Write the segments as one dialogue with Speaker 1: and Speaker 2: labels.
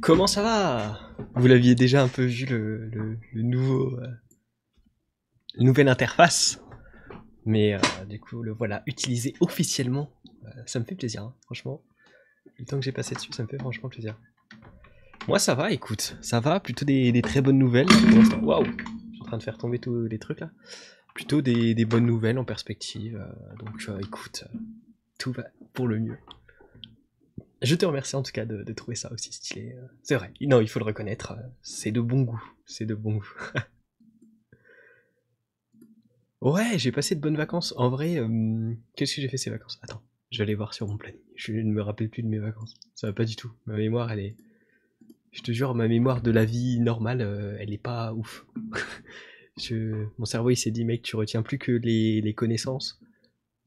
Speaker 1: comment ça va? Vous l'aviez déjà un peu vu le, nouveau, euh, nouvelle interface, mais euh, du coup le voilà utilisé officiellement. Euh, ça me fait plaisir, hein, franchement. Le temps que j'ai passé dessus, ça me fait franchement plaisir. Moi ça va, écoute, ça va, plutôt des, très bonnes nouvelles. Waouh, je suis en train de faire tomber tous les trucs là. Plutôt des, bonnes nouvelles en perspective. donc écoute, tout va pour le mieux. Je te remercie en tout cas de, trouver ça aussi stylé. euh, C'est vrai, non, il faut le reconnaître, euh, c'est de bon goût, c'est de bon goût. ouais, j'ai passé de bonnes vacances. En vrai, euh, qu'est-ce que j'ai fait ces vacances? Attends, je vais aller voir sur mon planning. Je ne me rappelle plus de mes vacances. Ça va pas du tout. Ma mémoire, elle est... Je te jure, ma mémoire de la vie normale, elle est pas ouf. Mon cerveau, il s'est dit, mec, tu retiens plus que les, connaissances.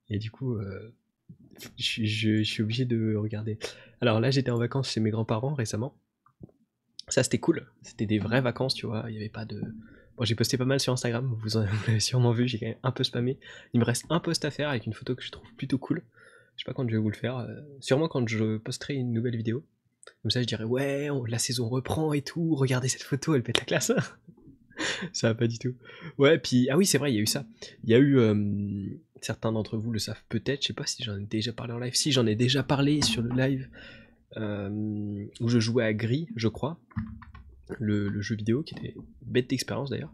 Speaker 1: Et du coup, je, suis obligé de regarder. Alors là, j'étais en vacances chez mes grands-parents récemment. Ça, c'était cool. C'était des vraies vacances, tu vois. Il n'y avait pas de. Bon, j'ai posté pas mal sur Instagram. Vous en vous l'avez sûrement vu. J'ai quand même un peu spammé. Il me reste un post à faire avec une photo que je trouve plutôt cool. Je sais pas quand je vais vous le faire. euh, sûrement quand je posterai une nouvelle vidéo. Comme ça, je dirais ouais, la saison reprend et tout. Regardez cette photo, elle pète la classe. ça va pas du tout. Ouais, puis ah oui, c'est vrai, il y a eu ça. Il y a eu euh, certains d'entre vous le savent peut-être. Je sais pas si j'en ai déjà parlé en live. Si j'en ai déjà parlé sur le live euh, où je jouais à Gris, je crois, le, jeu vidéo qui était bête d'expérience d'ailleurs.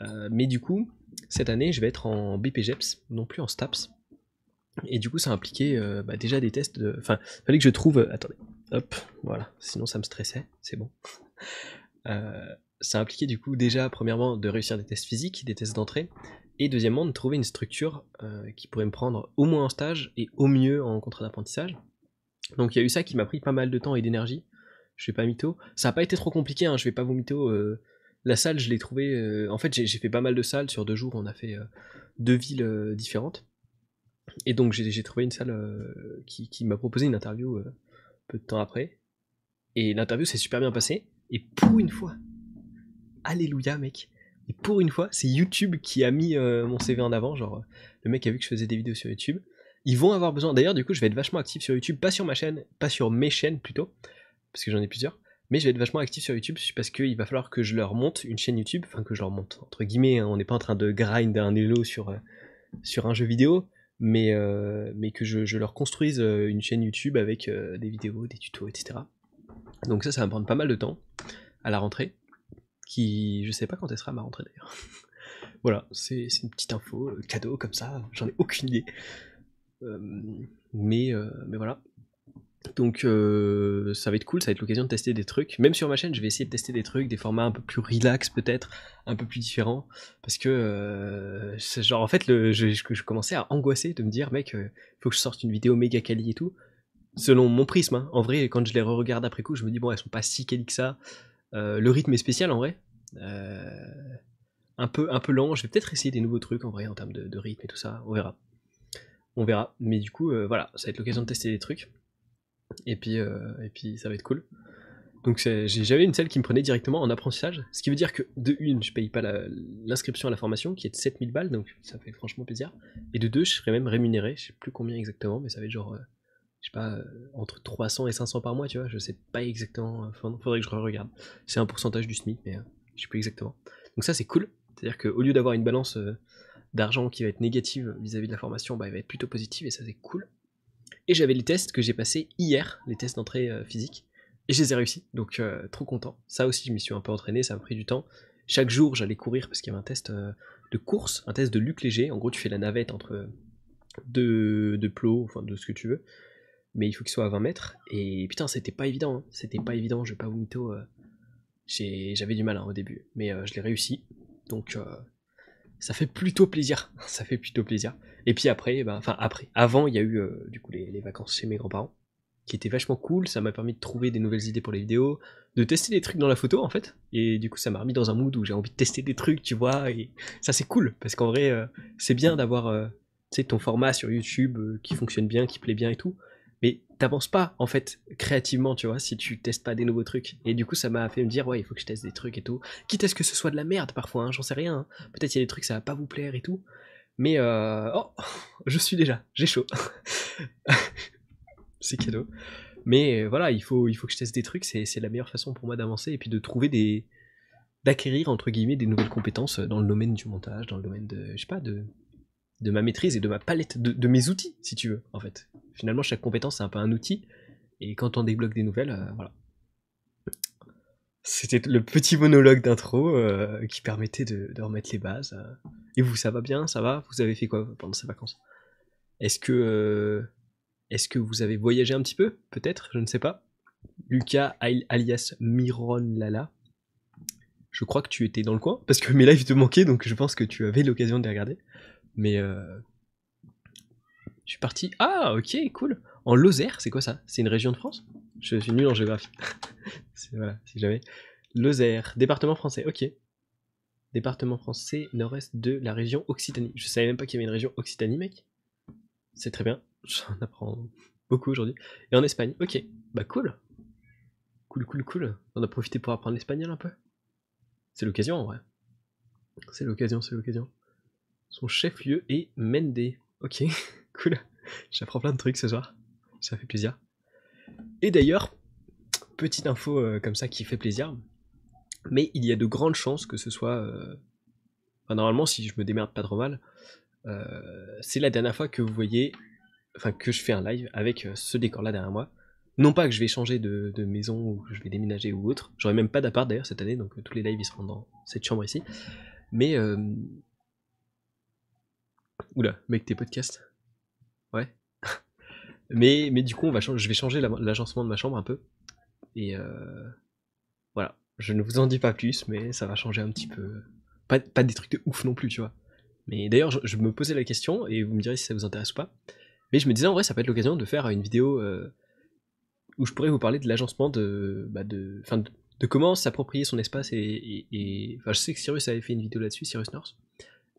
Speaker 1: Euh, mais du coup, cette année, je vais être en BPGEPS, non plus en STAPS. Et du coup, ça impliquait euh, bah, déjà des tests. De... Enfin, il fallait que je trouve. euh, Attendez, hop, voilà. Sinon, ça me stressait. C'est bon. Ça impliquait du coup déjà, premièrement, de réussir des tests physiques, des tests d'entrée, et deuxièmement, de trouver une structure euh, qui pourrait me prendre au moins en stage et au mieux en contrat d'apprentissage. Donc il y a eu ça qui m'a pris pas mal de temps et d'énergie. Je vais pas mytho. Ça a pas été trop compliqué, hein, je vais pas vous mytho. euh, la salle, je l'ai trouvée. euh, en fait, j'ai fait pas mal de salles sur deux jours. On a fait euh, deux villes différentes. Et donc j'ai trouvé une salle qui, qui m'a proposé une interview peu de temps après. Et l'interview s'est super bien passée. Et pour une fois, alléluia mec. Et pour une fois, c'est YouTube qui a mis euh, mon CV en avant. Genre, euh, le mec a vu que je faisais des vidéos sur YouTube. Ils vont avoir besoin. D'ailleurs, du coup, je vais être vachement actif sur YouTube, pas sur ma chaîne, pas sur mes chaînes plutôt, parce que j'en ai plusieurs. Mais je vais être vachement actif sur YouTube parce qu'il va falloir que je leur monte une chaîne YouTube, enfin que je leur monte entre guillemets. hein, on n'est pas en train de grind un sur euh, sur un jeu vidéo, mais que je, leur construise une chaîne YouTube avec des vidéos, des tutos, etc. Donc ça, ça va prendre pas mal de temps à la rentrée, qui je sais pas quand elle sera ma rentrée d'ailleurs. voilà, c'est une petite info, euh, cadeau comme ça, j'en ai aucune idée. Euh, mais, euh, mais voilà. Donc ça va être cool, ça va être l'occasion de tester des trucs. Même sur ma chaîne, je vais essayer de tester des trucs, des formats un peu plus relax peut-être, un peu plus différents. Parce que, genre en fait, le, je, je, je commençais à angoisser de me dire, mec, faut que je sorte une vidéo méga quali et tout. Selon mon prisme, hein. en vrai, quand je les re-regarde après coup, je me dis, bon, elles sont pas si quali que ça. Euh, le rythme est spécial en vrai. Euh, un, peu, un peu lent. Je vais peut-être essayer des nouveaux trucs en vrai en termes de, rythme et tout ça. On verra. On verra. Mais du coup, euh, voilà, ça va être l'occasion de tester des trucs. Et puis, et puis ça va être cool. Donc j'avais une salle qui me prenait directement en apprentissage, ce qui veut dire que de une, je paye pas l'inscription à la formation qui est de 7000 balles, donc ça fait franchement plaisir. Et de deux, je serais même rémunéré, je sais plus combien exactement, mais ça va être genre, je sais pas, euh, entre 300 et 500 par mois, tu vois, je sais pas exactement, enfin, faudrait que je regarde. C'est un pourcentage du SMIC, mais euh, je sais plus exactement. Donc ça c'est cool, c'est-à-dire qu'au lieu d'avoir une balance euh, d'argent qui va être négative vis-à-vis de la formation, bah, elle va être plutôt positive et ça c'est cool. Et j'avais les tests que j'ai passés hier, les tests d'entrée euh, physique, et je les ai réussis, donc euh, trop content. Ça aussi, je m'y suis un peu entraîné, ça m'a pris du temps. Chaque jour, j'allais courir parce qu'il y avait un test euh, de course, un test de luc léger. En gros, tu fais la navette entre deux, deux plots, enfin de ce que tu veux, mais il faut qu'il soit à 20 mètres. Et putain, c'était pas évident, hein. c'était pas évident, je vais pas vous mytho. euh, J'avais du mal hein, au début, mais euh, je l'ai réussi, donc euh, ça fait plutôt plaisir. ça fait plutôt plaisir. Et puis après, ben, enfin après, avant, il y a eu euh, du coup les, les vacances chez mes grands-parents, qui étaient vachement cool. Ça m'a permis de trouver des nouvelles idées pour les vidéos, de tester des trucs dans la photo en fait. Et du coup, ça m'a remis dans un mood où j'ai envie de tester des trucs, tu vois. Et ça, c'est cool parce qu'en vrai, c'est bien d'avoir ton format sur YouTube qui fonctionne bien, qui plaît bien et tout. T'avances pas en fait créativement, tu vois, si tu testes pas des nouveaux trucs. Et du coup, ça m'a fait me dire, ouais, il faut que je teste des trucs et tout. Quitte à ce que ce soit de la merde parfois, hein, j'en sais rien. hein. Peut-être il y a des trucs, ça va pas vous plaire et tout. Mais euh... oh, je suis déjà, j'ai chaud. c'est cadeau. Mais euh, voilà, il faut, que je teste des trucs, c'est la meilleure façon pour moi d'avancer et puis de trouver des. d'acquérir, entre guillemets, des nouvelles compétences dans le domaine du montage, dans le domaine de. je sais pas, de. de ma maîtrise et de ma palette, de mes outils, si tu veux, en fait. Finalement, chaque compétence, c'est un peu un outil. Et quand on débloque des nouvelles, euh, voilà. C'était le petit monologue d'intro euh, qui permettait de, remettre les bases. euh. Et vous, ça va bien? Ça va? Vous avez fait quoi pendant ces vacances? Est-ce que, est-ce que vous avez voyagé un petit peu? Peut-être, je ne sais pas. Lucas al- alias Miron Lala. Je crois que tu étais dans le coin parce que mes lives te manquaient donc je pense que tu avais l'occasion de les regarder. Mais je suis parti. Ah, ok, cool. En Lozère, c'est quoi ça? C'est une région de France? Je suis nul en géographie. Voilà, si jamais. Lozère, département français, ok. Département français, nord-est de la région Occitanie. Je savais même pas qu'il y avait une région Occitanie, mec. C'est très bien. J'en apprends beaucoup aujourd'hui. Et en Espagne, ok. Bah cool. Cool, cool, cool. On a profité pour apprendre l'espagnol un peu. C'est l'occasion en vrai. C'est l'occasion, c'est l'occasion. Son chef-lieu est Mende. Ok, cool. J'apprends plein de trucs ce soir. Ça fait plaisir. Et d'ailleurs, petite info euh, comme ça qui fait plaisir. Mais il y a de grandes chances que ce soit. euh, enfin, normalement, si je me démerde pas trop mal, euh, c'est la dernière fois que vous voyez. Enfin, que je fais un live avec ce décor-là derrière moi. Non pas que je vais changer de, maison ou que je vais déménager ou autre. J'aurai même pas d'appart d'ailleurs cette année, donc tous les lives ils seront dans cette chambre ici. Mais. Oula, mec, tes podcasts. Ouais. mais, mais du coup, je vais changer la- l'agencement de ma chambre un peu. Et euh, voilà. Je ne vous en dis pas plus, mais ça va changer un petit peu. Pas, pas des trucs de ouf non plus, tu vois. Mais d'ailleurs, je, me posais la question, et vous me direz si ça vous intéresse ou pas. Mais je me disais, en vrai, ça peut être l'occasion de faire une vidéo euh, où je pourrais vous parler de l'agencement de, bah de, enfin, de, comment s'approprier son espace. Et, je sais que Cyrus avait fait une vidéo là-dessus, Cyrus North.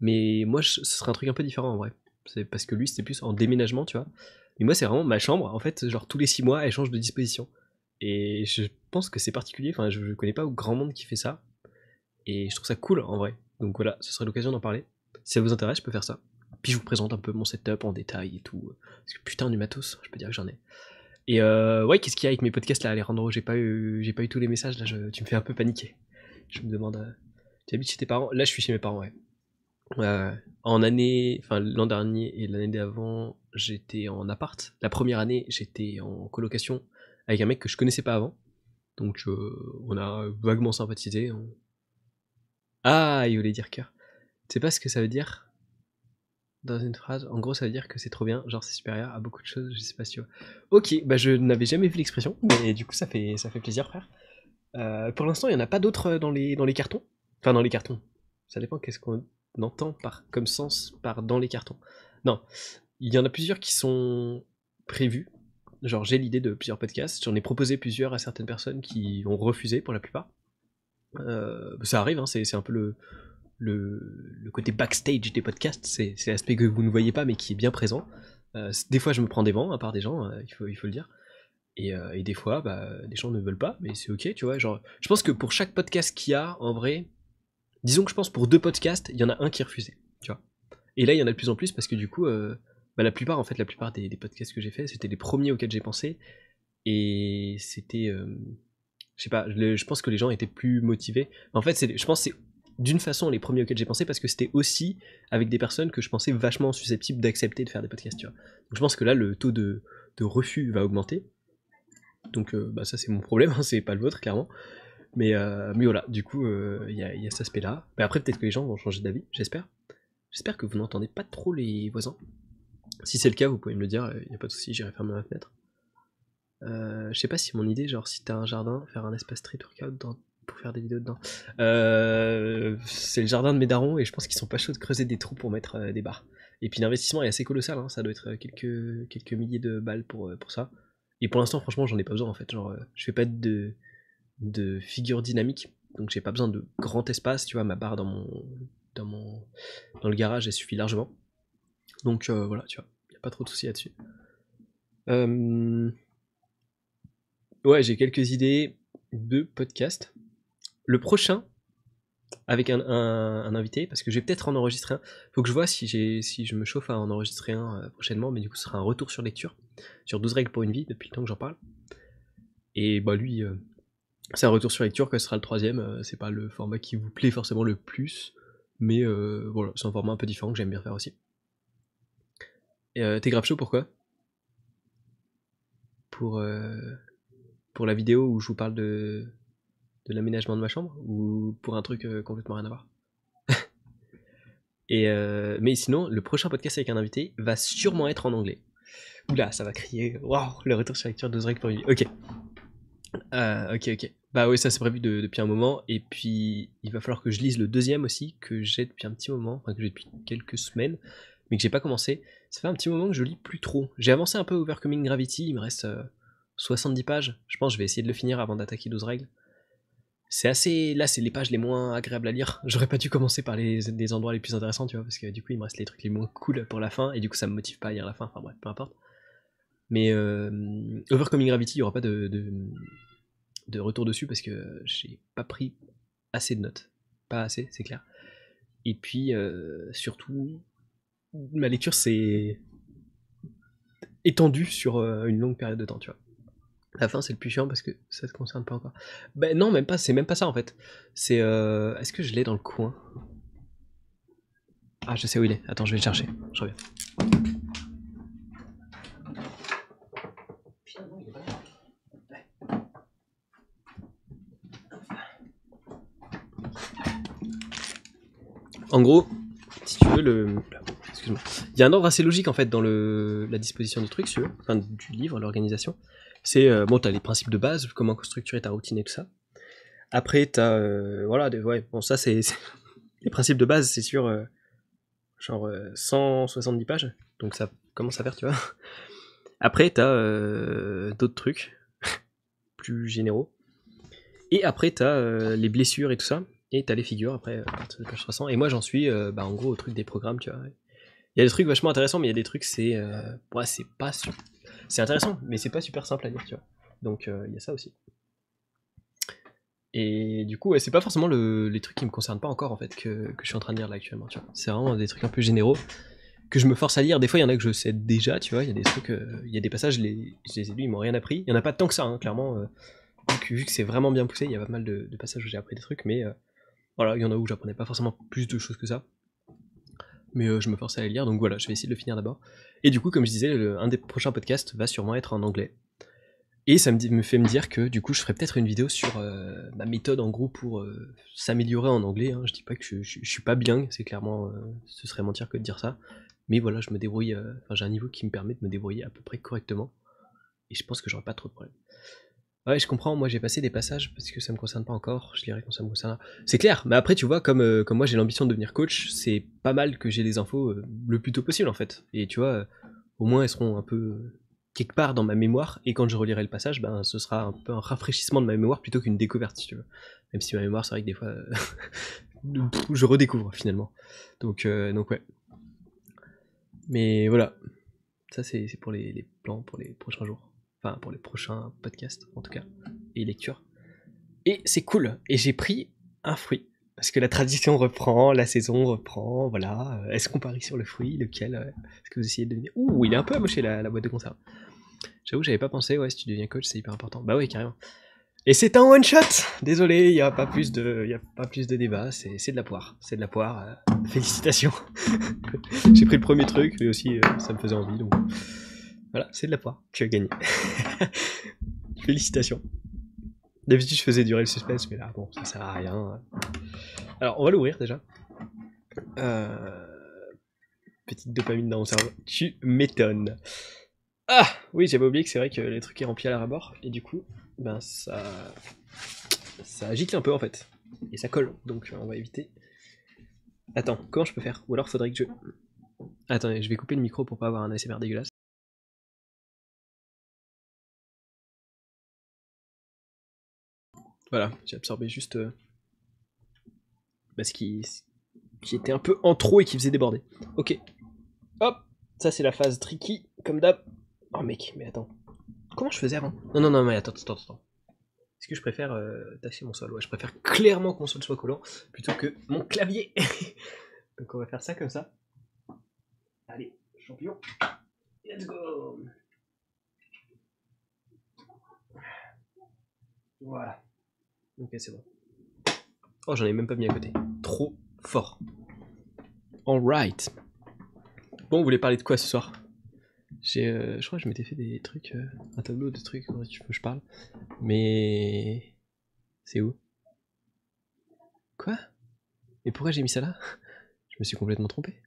Speaker 1: Mais moi, ce serait un truc un peu différent en vrai. C'est parce que lui, c'était plus en déménagement, tu vois. Mais moi, c'est vraiment ma chambre. En fait, genre tous les six mois, elle change de disposition. Et je pense que c'est particulier. Enfin, je, connais pas grand monde qui fait ça. Et je trouve ça cool en vrai. Donc voilà, ce serait l'occasion d'en parler. Si ça vous intéresse, je peux faire ça. Puis je vous présente un peu mon setup en détail et tout. Parce que putain du matos, je peux dire que j'en ai. Et euh, ouais, qu'est-ce qu'il y a avec mes podcasts là, Alejandro? J'ai pas eu, j'ai pas eu tous les messages là. je- tu me fais un peu paniquer. Je me demande. euh, tu habites chez tes parents? Là, je suis chez mes parents, ouais. Euh, en année, enfin l'an dernier et l'année d'avant, j'étais en appart. La première année, j'étais en colocation avec un mec que je connaissais pas avant. Donc euh, on a vaguement sympathisé. Ah, il voulait dire cœur. Tu sais pas ce que ça veut dire? Dans une phrase En gros, ça veut dire que c'est trop bien, genre c'est supérieur à beaucoup de choses, je sais pas si tu vois. Ok, bah je n'avais jamais vu l'expression, mais du coup ça fait, ça fait plaisir, frère. Euh, pour l'instant, il n'y en a pas d'autres dans les, dans les cartons? Enfin, dans les cartons. Ça dépend qu'est-ce qu'on entend par, comme sens par dans les cartons. Non, il y en a plusieurs qui sont prévus. Genre, j'ai l'idée de plusieurs podcasts. J'en ai proposé plusieurs à certaines personnes qui ont refusé pour la plupart. Euh, ça arrive, hein, c'est un peu le, le, le côté backstage des podcasts. C'est l'aspect que vous ne voyez pas mais qui est bien présent. Euh, des fois, je me prends des vents à part des gens, euh, il, faut, il faut le dire. Et, et des fois, bah, des gens ne veulent pas, mais c'est ok, tu vois. Genre, je pense que pour chaque podcast qu'il y a, en vrai, disons que je pense pour deux podcasts, il y en a un qui refusé, tu vois. Et là, il y en a de plus en plus parce que du coup, euh, bah, la plupart, en fait, la plupart des, podcasts que j'ai fait, c'était les premiers auxquels j'ai pensé. Et c'était. euh, je sais pas, je pense que les gens étaient plus motivés. En fait, je pense que c'est d'une façon les premiers auxquels j'ai pensé parce que c'était aussi avec des personnes que je pensais vachement susceptibles d'accepter de faire des podcasts, tu vois. Donc je pense que là, le taux de, de refus va augmenter. Donc euh, bah, ça, c'est mon problème, hein, c'est pas le vôtre, clairement. Mais, euh, mais voilà, du coup, euh, il y, a, cet aspect-là. Mais après, peut-être que les gens vont changer d'avis, j'espère. J'espère que vous n'entendez pas trop les voisins. Si c'est le cas, vous pouvez me le dire, il n'y a pas de souci, j'irai fermer ma fenêtre. Euh, je sais pas si mon idée, genre si t'as un jardin, faire un espace street workout pour faire des vidéos dedans. Euh, c'est le jardin de mes darons et je pense qu'ils sont pas chauds de creuser des trous pour mettre euh, des barres. Et puis l'investissement est assez colossal, hein, ça doit être euh, quelques, milliers de balles pour, euh, pour ça. Et pour l'instant, franchement, j'en ai pas besoin en fait. Genre, euh, je fais pas de, de figure dynamique, donc j'ai pas besoin de grand espace. Tu vois, ma barre dans mon, dans mon, dans le garage, elle suffit largement. Donc euh, voilà, tu vois, y a pas trop de soucis là-dessus. Euh, Ouais, j'ai quelques idées de podcast. Le prochain, avec un, invité, parce que je vais peut-être en enregistrer un. Faut que je vois si, j'ai, si je me chauffe à en enregistrer un euh, prochainement, mais du coup, ce sera un retour sur lecture, sur 12 règles pour une vie, depuis le temps que j'en parle. Et bah, lui, c'est un retour sur lecture, que ce sera le troisième. Euh, c'est pas le format qui vous plaît forcément le plus, mais voilà, c'est un format un peu différent que j'aime bien faire aussi. Et t'es grave chaud, pourquoi Pour, pour la vidéo où je vous parle de de l'aménagement de ma chambre ou pour un truc euh, complètement rien à voir? Et euh, mais sinon, le prochain podcast avec un invité va sûrement être en anglais. Oula, ça va crier. Waouh, le retour sur lecture de Zrek pour lui. Ok. Euh, ok, ok. Bah oui, ça c'est prévu depuis un moment. Et puis, il va falloir que je lise le deuxième aussi, que j'ai depuis un petit moment, enfin que j'ai depuis quelques semaines, mais que j'ai pas commencé. Ça fait un petit moment que je lis plus trop. J'ai avancé un peu Overcoming Gravity, il me reste 70 pages. Je pense que je vais essayer de le finir avant d'attaquer 12 règles c'est assez. Là, c'est les pages les moins agréables à lire. J'aurais pas dû commencer par les, endroits les plus intéressants, tu vois, parce que du coup, il me reste les trucs les moins cool pour la fin, et du coup, ça me motive pas à lire la fin. Enfin, bref, peu importe. Mais euh, Overcoming Gravity, il y aura pas de, retour dessus parce que j'ai pas pris assez de notes. Pas assez, c'est clair. Et puis, euh, surtout, ma lecture s'est étendue sur euh, une longue période de temps, tu vois. La fin, c'est le plus chiant parce que ça te concerne pas encore. Ben non, même pas, c'est même pas ça en fait. C'est. Euh... Est-ce que je l'ai dans le coin? Ah, je sais où il est. Attends, je vais le chercher. Je reviens. En gros, si tu veux. Il y a un ordre assez logique en fait dans la disposition du truc, si tu veux. Du livre, l'organisation c'est euh, bon, t'as les principes de base, comment structurer ta routine et tout ça. Après, t'as euh, voilà, ouais, bon, ça c'est les principes de base, c'est sur euh, genre 170 pages, donc ça commence à faire, tu vois. Après, t'as d'autres trucs plus généraux. Et après, t'as les blessures et tout ça. Et t'as les figures après, page 300. Et moi, j'en suis, bah, en gros, au truc des programmes, tu vois. Il y a des trucs vachement intéressants, mais il y a des trucs, c'est. ouais, c'est pas sûr c'est intéressant, mais c'est pas super simple à lire, tu vois. Donc euh, il y a ça aussi. Et du coup, c'est pas forcément les trucs qui me concernent pas encore en fait que, je suis en train de lire là actuellement, tu vois. C'est vraiment des trucs un peu généraux que je me force à lire. Des fois, il y en a que je sais déjà, tu vois. Il y a des trucs, euh, il y a des passages, je les, ai lus, ils m'ont rien appris. Il y en a pas tant que ça, hein, clairement. Euh, vu que, c'est vraiment bien poussé, il y a pas mal de, passages où j'ai appris des trucs, mais voilà, il y en a où j'apprenais pas forcément plus de choses que ça mais euh, je me force à les lire, donc voilà, je vais essayer de le finir d'abord. Et du coup, comme je disais, un des prochains podcasts va sûrement être en anglais. Et ça me, fait me dire que du coup, je ferai peut-être une vidéo sur euh, ma méthode en gros pour euh, s'améliorer en anglais. Hein. Je dis pas que je, je, suis pas bien, c'est clairement, ce serait mentir que de dire ça. Mais voilà, je me débrouille, enfin j'ai un niveau qui me permet de me débrouiller à peu près correctement. Et je pense que j'aurai pas trop de problèmes. Ouais, je comprends. Moi, j'ai passé des passages parce que ça me concerne pas encore. Je dirais quand ça me concerne. C'est clair. Mais après, tu vois, comme, euh, comme moi, j'ai l'ambition de devenir coach, c'est pas mal que j'ai les infos euh, le plus tôt possible, en fait. Et tu vois, euh, au moins, elles seront un peu quelque part dans ma mémoire. Et quand je relirai le passage, ben, ce sera un peu un rafraîchissement de ma mémoire plutôt qu'une découverte, si tu veux. Même si ma mémoire, c'est vrai que des fois, je redécouvre finalement. Donc, donc ouais. Mais voilà. Ça, c'est pour les, les plans pour les prochains jours pour les prochains podcasts en tout cas, et lectures. Et c'est cool. Et j'ai pris un fruit. Parce que la tradition reprend, la saison reprend, voilà. Euh, est-ce qu'on parie sur le fruit Lequel euh, Est-ce que vous essayez de deviner Ouh, il est un peu amoché la, la boîte de conserve. J'avoue, j'avais pas pensé, ouais, si tu deviens coach, c'est hyper important. Bah oui, carrément. Et c'est un one shot Désolé, il n'y a pas plus de, y a pas plus de débat, c'est de la poire. C'est de la poire. Euh, félicitations. J'ai pris le premier truc, mais aussi ça me faisait envie, donc voilà, c'est de la poire. Tu as gagné. Félicitations. D'habitude, je faisais durer le suspense, mais là, bon, ça sert à rien. Alors, on va l'ouvrir déjà. Euh, petite dopamine dans mon cerveau. Tu m'étonnes. Ah Oui, j'avais oublié que c'est vrai que les trucs est remplis à la rabord, et du coup, ben ça. Ça agite un peu en fait. Et ça colle, donc on va éviter. Attends, comment je peux faire? Ou alors faudrait que je. Attendez, je vais couper le micro pour pas avoir un ASMR dégueulasse. Voilà, j'ai absorbé juste euh, bah, ce, qui, qui était un peu en trop et qui faisait déborder. Ok. Hop, ça c'est la phase tricky, comme d'hab. Oh mec, mais attends. Comment je faisais avant? Non, non, non, mais attends, attends, attends. Est-ce que je préfère euh, tâcher mon sol? Ouais, je préfère clairement que mon sol soit collant plutôt que mon clavier. Donc on va faire ça comme ça. Allez, champion. Let's go Voilà. Ok, c'est bon. Oh, j'en ai même pas mis à côté. Trop fort. Alright. Bon, vous voulez parler de quoi ce soir? J'ai, euh, je crois que je m'étais fait des trucs, euh, un tableau de trucs dont je parle. Mais c'est où? Quoi? Et pourquoi j'ai mis ça là? Je me suis complètement trompé.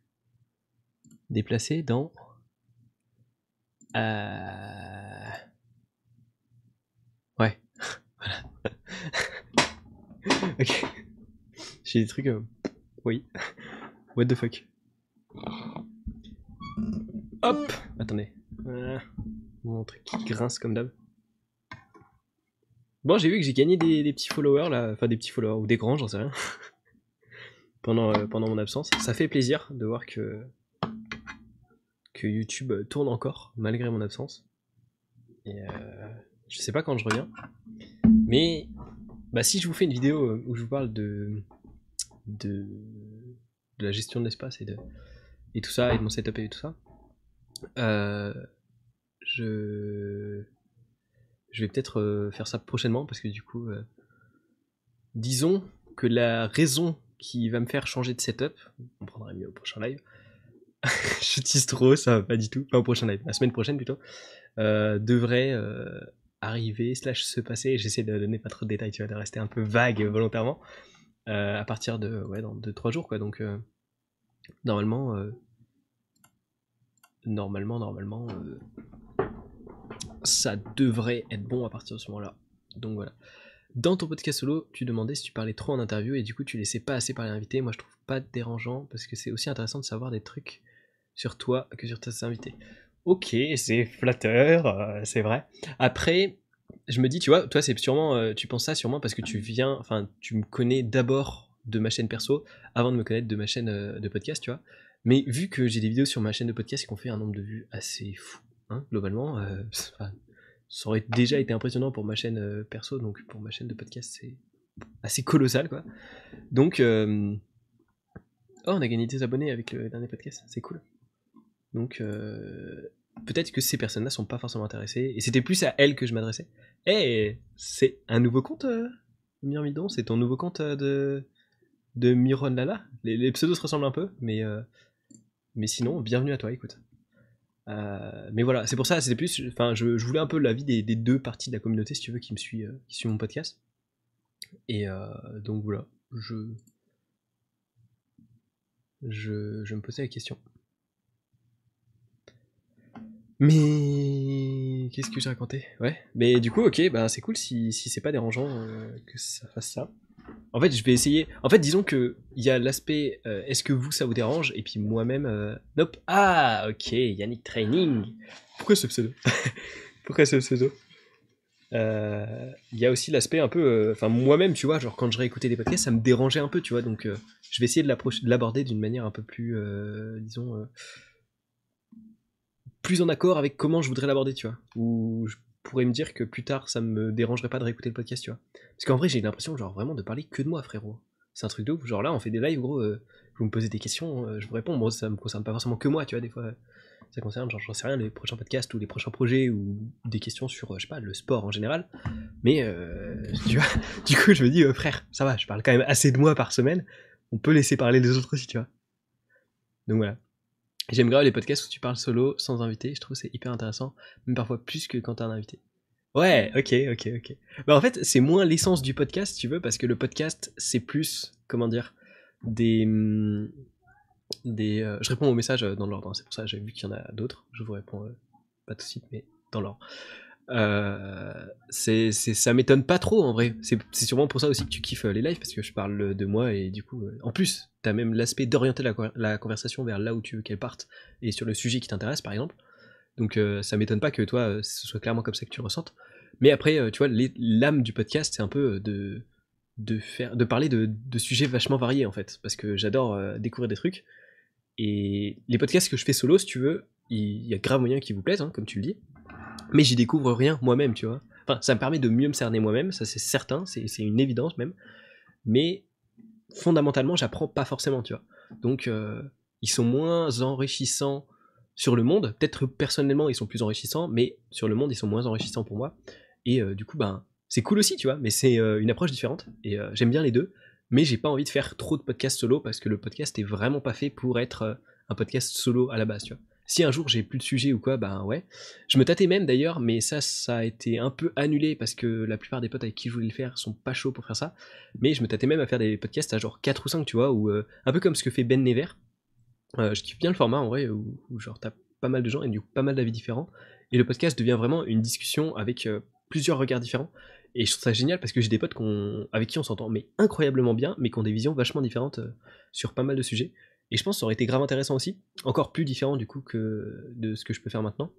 Speaker 1: Déplacé dans. Euh... Ouais. voilà. ok. J'ai des trucs. euh, Oui. What the fuck. Hop Attendez. Voilà. Mon truc qui grince comme d'hab. Bon, j'ai vu que j'ai gagné des, des petits followers là, enfin des petits followers ou des grands, j'en sais rien. pendant, euh, pendant mon absence. Ça fait plaisir de voir que que YouTube tourne encore malgré mon absence. Et euh, je sais pas quand je reviens. Mais bah si je vous fais une vidéo euh, où je vous parle de de, de la gestion de l'espace et de et tout ça et de mon setup et tout ça, euh, je je vais peut-être euh, faire ça prochainement parce que du coup, euh, disons que la raison qui va me faire changer de setup, on prendra mieux au prochain live. je tease trop, ça va pas du tout. Pas au prochain live, la semaine prochaine plutôt. euh, devrait euh, arriver, slash se passer. J'essaie de donner pas trop de détails, tu vois, de rester un peu vague volontairement. euh, à partir de, ouais, dans 2-3 jours, quoi. Donc, euh, normalement, euh, normalement, normalement, euh, ça devrait être bon à partir de ce moment-là. Donc voilà. Dans ton podcast solo, tu demandais si tu parlais trop en interview et du coup tu laissais pas assez parler l'invité. Moi je trouve pas dérangeant parce que c'est aussi intéressant de savoir des trucs sur toi que sur tes invités. Ok, c'est flatteur, euh, c'est vrai. Après, je me dis, tu vois, toi c'est sûrement, euh, tu penses ça sûrement parce que tu viens, enfin tu me connais d'abord de ma chaîne perso avant de me connaître de ma chaîne euh, de podcast, tu vois. Mais vu que j'ai des vidéos sur ma chaîne de podcast qui ont fait un nombre de vues assez fou, hein, globalement, ça aurait déjà été impressionnant pour ma chaîne perso, donc pour ma chaîne de podcast, c'est assez colossal, quoi. Donc, oh, on a gagné des abonnés avec le dernier podcast, c'est cool. Donc, euh, peut-être que ces personnes-là sont pas forcément intéressées, et c'était plus à elles que je m'adressais. Eh, c'est un nouveau compte, euh, Myrmidon C'est ton nouveau compte euh, de, de Lala? Les, pseudos se ressemblent un peu, mais, euh, mais sinon, bienvenue à toi, écoute. Euh, mais voilà, c'est pour ça, c'était plus. Enfin, je, je voulais un peu l'avis des, des deux parties de la communauté, si tu veux, qui me suit, qui suit mon podcast. Et donc voilà, je, je, je me posais la question. Mais qu'est-ce que j'ai raconté? Ouais, mais du coup, ok, bah c'est cool si, si c'est pas dérangeant euh, que ça fasse ça. En fait, je vais essayer. En fait, disons que il y a l'aspect euh, est-ce que vous ça vous dérange? Et puis moi-même euh, nope. Ah, ok, Yannick Training. Pourquoi ce pseudo? Pourquoi ce pseudo? Euh, Il y a aussi l'aspect un peu, enfin moi-même, tu vois, genre quand je réécoutais des podcasts, ça me dérangeait un peu, tu vois, donc je vais essayer de l'aborder d'une manière un peu plus, disons, plus en accord avec comment je voudrais l'aborder, tu vois. Ou je pourrais me dire que plus tard, ça me dérangerait pas de réécouter le podcast, tu vois. Parce qu'en vrai, j'ai l'impression, genre, vraiment de parler que de moi, frérot. C'est un truc de ouf. Genre là, on fait des lives, gros, euh, vous me posez des questions, euh, je vous réponds. Bon, ça me concerne pas forcément que moi, tu vois, des fois. Ça concerne, genre, j'en sais rien, les prochains podcasts ou les prochains projets ou des questions sur, euh, je sais pas, le sport en général. Mais, tu vois, du coup, je me dis, frère, ça va, je parle quand même assez de moi par semaine. On peut laisser parler les autres aussi, tu vois. Donc voilà. J'aime grave les podcasts où tu parles solo, sans invité. Je trouve que c'est hyper intéressant, même parfois plus que quand t'as un invité. Ouais, ok, ok, ok. Bah en fait, c'est moins l'essence du podcast, si tu veux, parce que le podcast, c'est plus, comment dire, des... hum, des euh, je réponds aux messages euh, dans l'ordre, hein, c'est pour ça j'ai vu qu'il y en a d'autres. Je vous réponds euh, pas tout de suite, mais dans l'ordre. Euh, c'est, ça m'étonne pas trop en vrai. C'est, sûrement pour ça aussi que tu kiffes euh, les lives parce que je parle de moi et du coup, euh, en plus, t'as même l'aspect d'orienter la, co- la conversation vers là où tu veux qu'elle parte et sur le sujet qui t'intéresse par exemple. Donc euh, ça m'étonne pas que toi, euh, ce soit clairement comme ça que tu le ressentes. Mais après, euh, tu vois, l'âme du podcast, c'est un peu euh, de, faire, parler de, sujets vachement variés en fait parce que j'adore euh, découvrir des trucs. Et les podcasts que je fais solo, si tu veux, il y a grave moyen qu'ils vous plaisent, hein, comme tu le dis mais j'y découvre rien moi-même, tu vois. Enfin, ça me permet de mieux me cerner moi-même, ça c'est certain, c'est une évidence même. Mais fondamentalement, j'apprends pas forcément, tu vois. Donc, euh, ils sont moins enrichissants sur le monde. Peut-être personnellement, ils sont plus enrichissants, mais sur le monde, ils sont moins enrichissants pour moi. Et euh, du coup, ben, c'est cool aussi, tu vois, mais c'est euh, une approche différente. Et j'aime bien les deux, mais j'ai pas envie de faire trop de podcasts solo parce que le podcast est vraiment pas fait pour être un podcast solo à la base, tu vois. Si un jour j'ai plus de sujet ou quoi, ben ouais. Je me tâtais même d'ailleurs, mais ça, ça a été un peu annulé parce que la plupart des potes avec qui je voulais le faire sont pas chauds pour faire ça. Mais je me tâtais même à faire des podcasts à genre 4 ou 5, tu vois, ou euh, un peu comme ce que fait Ben Never. Euh, je kiffe bien le format en vrai, où, genre t'as pas mal de gens et du coup pas mal d'avis différents. Et le podcast devient vraiment une discussion avec euh, plusieurs regards différents. Et je trouve ça génial parce que j'ai des potes avec qui on s'entend mais incroyablement bien, mais qui ont des visions vachement différentes sur pas mal de sujets. Et je pense que ça aurait été grave intéressant aussi, encore plus différent du coup que de ce que je peux faire maintenant.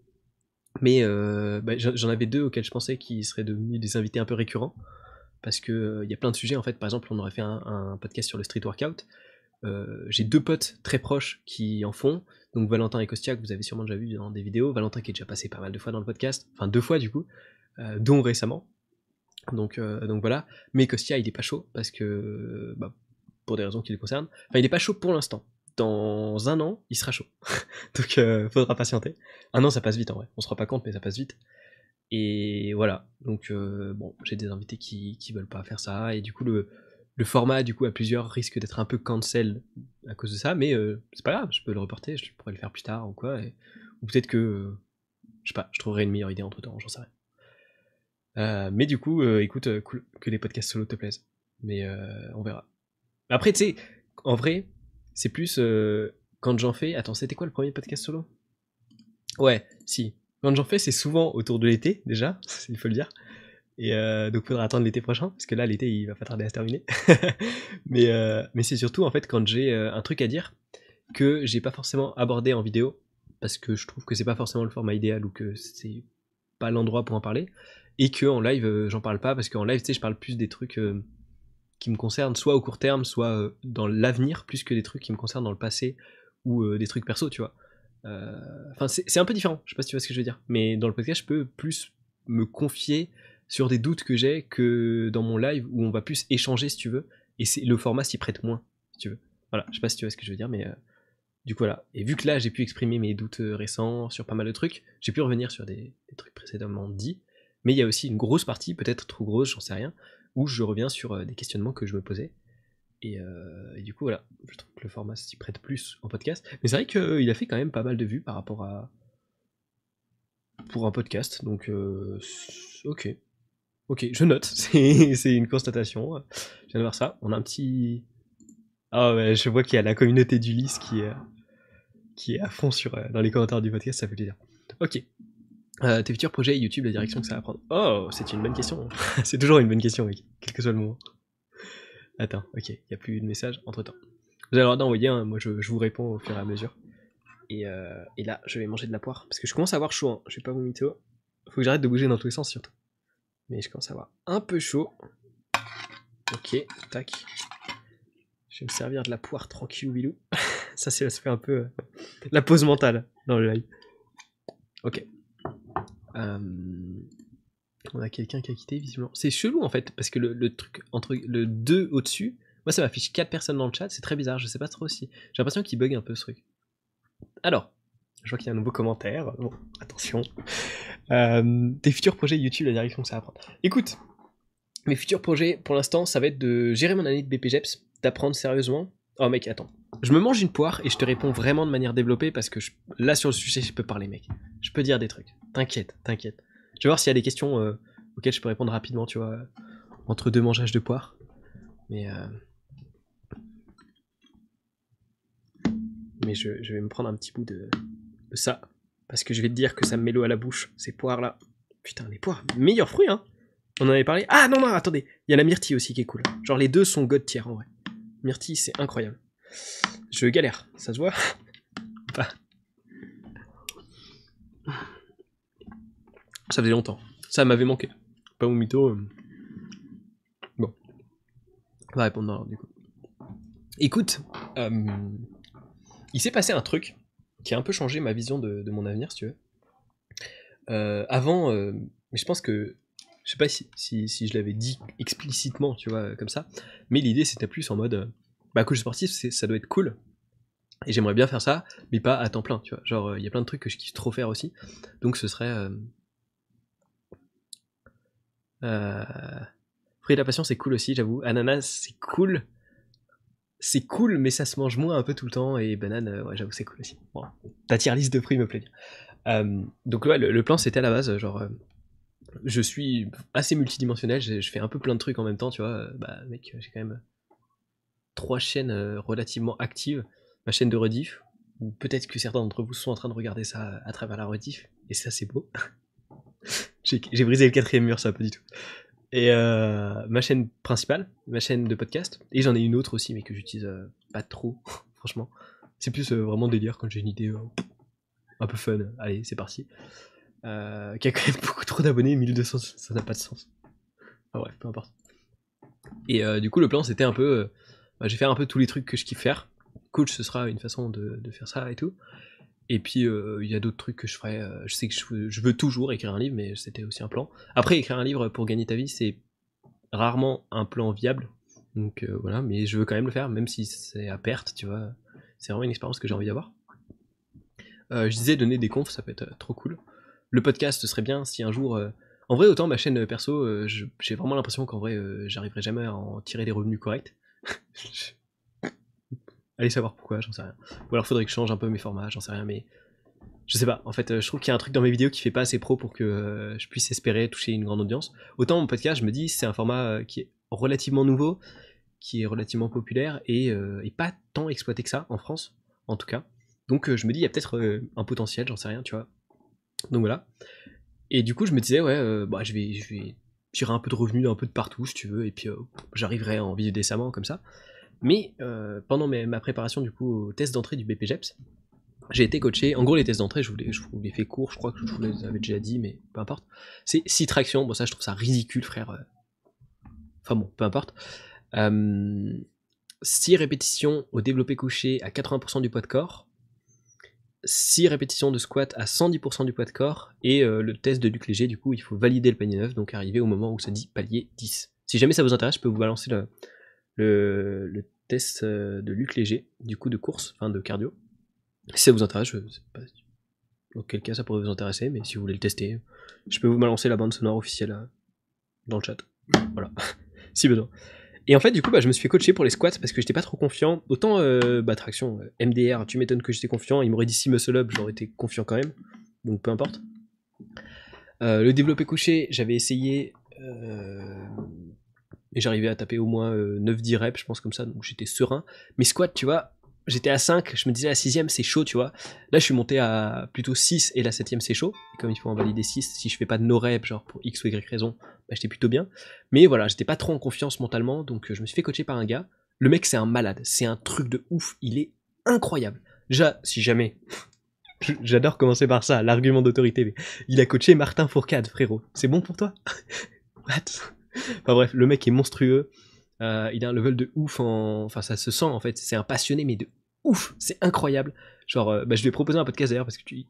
Speaker 1: Mais euh, bah, j'en avais deux auxquels je pensais qu'ils seraient devenus des invités un peu récurrents, parce que euh, y a plein de sujets en fait. Par exemple, on aurait fait un, podcast sur le street workout. Euh, j'ai deux potes très proches qui en font, donc Valentin et Kostia que vous avez sûrement déjà vu dans des vidéos. Valentin qui est déjà passé pas mal de fois dans le podcast, enfin deux fois du coup, dont récemment. Donc, donc voilà. Mais Kostia il est pas chaud parce que bah, pour des raisons qui le concernent. Enfin il est pas chaud pour l'instant dans un an, il sera chaud. Donc, euh, faudra patienter. Un an, ça passe vite en vrai. On se rend pas compte, mais ça passe vite. Et voilà. Donc, euh, bon, j'ai des invités qui, qui veulent pas faire ça. Et du coup, le, le format, du coup, à plusieurs risque d'être un peu cancel à cause de ça. Mais euh, c'est pas grave, je peux le reporter. Je pourrais le faire plus tard ou quoi. ou peut-être que, je sais pas, je trouverai une meilleure idée entre temps, j'en sais rien. mais du coup, écoute, cool que les podcasts solo te plaisent. Mais on verra. Après, tu sais, en vrai, c'est plus euh, quand j'en fais. Attends, c'était quoi le premier podcast solo? Ouais, si. Quand j'en fais, c'est souvent autour de l'été, déjà, il faut le dire. Et euh, donc, faudra attendre l'été prochain, parce que là, l'été, il va pas tarder à se terminer. mais euh, mais c'est surtout, en fait, quand j'ai euh, un truc à dire que j'ai pas forcément abordé en vidéo, parce que je trouve que c'est pas forcément le format idéal ou que c'est pas l'endroit pour en parler, et que en live, j'en parle pas, parce qu'en live, tu sais, je parle plus des trucs qui me concernent soit au court terme, soit euh, dans l'avenir, plus que des trucs qui me concernent dans le passé ou euh, des trucs perso, tu vois. Euh, enfin, c'est un peu différent, je sais pas si tu vois ce que je veux dire. Mais dans le podcast, je peux plus me confier sur des doutes que j'ai que dans mon live où on va plus échanger si tu veux. Et le format s'y prête moins, si tu veux. Voilà, je sais pas si tu vois ce que je veux dire, mais du coup voilà. Et vu que là j'ai pu exprimer mes doutes récents sur pas mal de trucs, j'ai pu revenir sur des, des trucs précédemment dits. Mais il y a aussi une grosse partie, peut-être trop grosse, j'en sais rien, où je reviens sur euh, des questionnements que je me posais. Euh, et, du coup, voilà, je trouve que le format s'y prête plus en podcast. Mais c'est vrai qu'il a fait quand même pas mal de vues par rapport à. pour un podcast. Donc, euh, ok. Ok, je note. C'est une constatation. Je viens de voir ça. On a un petit. Ah ouais, je vois qu'il y a la communauté d'Ulysse qui qui est à fond sur, dans les commentaires du podcast, ça fait plaisir. Ok, euh, tes futurs projets YouTube, la direction que ça va prendre. Oh, c'est une bonne question. c'est toujours une bonne question, mec, quel que soit le moment. Attends, ok, il n'y a plus de message entre temps. Vous avez le droit d'envoyer, hein, moi je, vous réponds au fur et à mesure. Euh, et, là, je vais manger de la poire. Parce que je commence à avoir chaud, hein. je vais pas mytho. Faut que j'arrête de bouger dans tous les sens surtout. Mais je commence à avoir un peu chaud. Ok, tac. Je vais me servir de la poire tranquille bilou. ça, ça fait un peu euh, la pause mentale dans le live. Ok. Euh, on a quelqu'un qui a quitté visiblement. C'est chelou en fait, parce que le, truc entre le 2 au-dessus, moi ça m'affiche 4 personnes dans le chat, c'est très bizarre, je sais pas trop si. J'ai l'impression qu'il bug un peu ce truc. Alors, je vois qu'il y a un nouveau commentaire. Bon, attention. Euh, tes futurs projets YouTube, la direction que ça va prendre. Écoute, mes futurs projets pour l'instant, ça va être de gérer mon année de BPGEPS, d'apprendre sérieusement. Oh mec, attends. Je me mange une poire et je te réponds vraiment de manière développée parce que là sur le sujet, je peux parler, mec. Je peux dire des trucs. T'inquiète, t'inquiète. Je vais voir s'il y a des questions euh, auxquelles je peux répondre rapidement, tu vois, entre deux mangeages de poire. Mais euh... mais je, vais me prendre un petit bout de, ça parce que je vais te dire que ça me met l'eau à la bouche ces poires là. Putain, les poires, meilleur fruit hein. On en avait parlé. Ah non non, attendez, il y a la myrtille aussi qui est cool. Genre les deux sont god tier en vrai. Myrtille, c'est incroyable. Je galère, ça se voit Ça faisait longtemps. Ça m'avait manqué. Pas mon mytho. Euh. Bon. On va répondre dans du coup. Écoute, euh, il s'est passé un truc qui a un peu changé ma vision de, mon avenir, si tu veux. Euh, avant, je pense que Je sais pas si, si, je l'avais dit explicitement, tu vois, comme ça. Mais l'idée, c'était plus en mode, euh, bah, coach sportif, ça doit être cool. Et j'aimerais bien faire ça, mais pas à temps plein, tu vois. Genre, il y a plein de trucs que je kiffe trop faire aussi. Donc, ce serait. Euh... Euh... Fruit de la passion, c'est cool aussi, j'avoue. Ananas, c'est cool. C'est cool, mais ça se mange moins un peu tout le temps. Et banane, euh, ouais, j'avoue, c'est cool aussi. Bon, ta tier liste de fruits me plaît. Euh, donc, ouais, le, plan, c'était à la base, genre. Euh, je suis assez multidimensionnel, je, fais un peu plein de trucs en même temps, tu vois. Bah, mec, j'ai quand même trois chaînes relativement actives. Ma chaîne de rediff, ou peut-être que certains d'entre vous sont en train de regarder ça à travers la rediff, et ça, c'est beau. j'ai brisé le quatrième mur, ça, pas du tout et euh, ma chaîne principale, ma chaîne de podcast, et j'en ai une autre aussi, mais que j'utilise euh, pas trop, franchement. C'est plus euh, vraiment délire quand j'ai une idée un peu fun. Allez, c'est parti. Qui a quand même beaucoup trop d'abonnés, 1200, ça n'a pas de sens. Enfin bref, peu importe. Et du coup, le plan, c'était un peu. Bah, j'ai fait un peu tous les trucs que je kiffe faire. Coach, ce sera une façon de, faire ça et tout. Et puis euh, il y a d'autres trucs que je ferai. Euh, je sais que je, veux toujours écrire un livre, mais c'était aussi un plan. Après, écrire un livre pour gagner ta vie, c'est rarement un plan viable. Donc euh, voilà, mais je veux quand même le faire, même si c'est à perte, tu vois. C'est vraiment une expérience que j'ai envie d'avoir. je disais donner des confs, ça peut être trop cool. Le podcast, serait bien si un jour. En vrai, autant ma chaîne perso, j'ai vraiment l'impression qu'en vrai, j'arriverai jamais à en tirer des revenus corrects. Allez savoir pourquoi, j'en sais rien. Ou alors faudrait que je change un peu mes formats, j'en sais rien, mais je sais pas. En fait, je trouve qu'il y a un truc dans mes vidéos qui fait pas assez pro pour que euh, je puisse espérer toucher une grande audience. Autant mon podcast, je me dis, c'est un format euh, qui est relativement nouveau, qui est relativement populaire euh, et, pas tant exploité que ça en France, en tout cas. Donc je me dis, il y a peut-être un potentiel, j'en sais rien, tu vois. Donc voilà. Et du coup, je me disais, ouais, bah, je vais, je vais tirer un peu de revenus un peu de partout, si tu veux, et puis j'arriverai en vivre décemment comme ça. Mais euh, pendant ma préparation du coup au test d'entrée du BPGEPS, j'ai été coaché. En gros, les tests d'entrée, je vous, les, je vous les fais court, je crois que je vous les avais déjà dit, mais peu importe. C'est 6 tractions. Bon, ça, je trouve ça ridicule, frère. Euh. Enfin bon, peu importe. 6 euh, répétitions au développé couché à 80% du poids de corps. 6 répétitions de squat à 110% du poids de corps. Et le test de Luc Léger, du coup, il faut valider le panier neuf, donc arriver au moment où ça dit palier 10. Si jamais ça vous intéresse, je peux vous balancer le, test euh, de Luc Léger, du coup de course, enfin de cardio. Si ça vous intéresse, je sais pas dans quel cas ça pourrait vous intéresser, mais si vous voulez le tester, je peux vous balancer la bande sonore officielle euh, dans le chat. Voilà, si besoin. Et en fait, du coup, bah, je me suis fait coacher pour les squats parce que j'étais pas trop confiant. Autant, euh, bah, traction, MDR, tu m'étonnes que j'étais confiant. Il m'aurait dit si muscle up, j'aurais été confiant quand même. Donc peu importe. le développé couché, j'avais essayé et j'arrivais à taper au moins 9-10 euh, reps, je pense comme ça, donc j'étais serein. Mais squat, tu vois, j'étais à 5, je me disais la 6ème c'est chaud, tu vois. Là je suis monté à plutôt 6 et la 7ème c'est chaud. Et comme il faut en valider 6, si je fais pas de no reps, genre pour X ou Y raison, bah, j'étais plutôt bien. Mais voilà, j'étais pas trop en confiance mentalement, donc euh, je me suis fait coacher par un gars. Le mec c'est un malade, c'est un truc de ouf, il est incroyable. Déjà, si jamais. J'adore commencer par ça, l'argument d'autorité. Il a coaché Martin Fourcade, frérot. C'est bon pour toi? What? Enfin bref, le mec est monstrueux. Euh, il a un level de ouf en. Enfin, ça se sent en fait. C'est un passionné, mais de ouf. C'est incroyable. Genre, euh, bah, je lui ai proposé un podcast d'ailleurs parce que tu.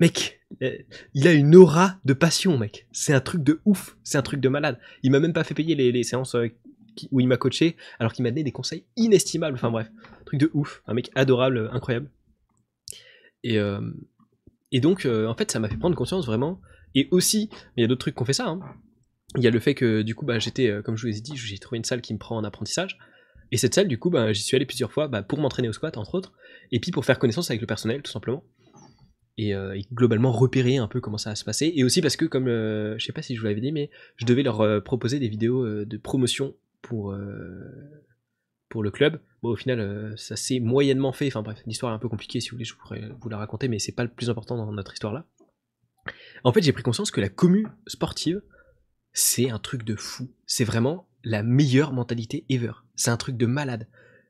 Speaker 1: Mec, euh, il a une aura de passion, mec. C'est un truc de ouf. C'est un truc de malade. Il m'a même pas fait payer les, séances où il m'a coaché alors qu'il m'a donné des conseils inestimables. Enfin bref, truc de ouf. Un mec adorable, incroyable. Et, donc, en fait, ça m'a fait prendre conscience vraiment. Et aussi, il y a d'autres trucs qu'on fait ça. Hein il y a le fait que du coup bah, j'étais euh, comme je vous ai dit j'ai trouvé une salle qui me prend en apprentissage et cette salle du coup bah, j'y suis allé plusieurs fois bah, pour m'entraîner au squat entre autres et puis pour faire connaissance avec le personnel tout simplement et, euh, globalement repérer un peu comment ça va se passer et aussi parce que comme euh, je sais pas si je vous l'avais dit mais je devais leur proposer des vidéos de promotion pour pour le club bon au final ça s'est moyennement fait enfin bref l'histoire est un peu compliquée si vous voulez je pourrais vous la raconter mais c'est pas le plus important dans notre histoire là en fait j'ai pris conscience que la commu sportive c'est un truc de fou. C'est vraiment la meilleure mentalité ever. C'est un truc de malade.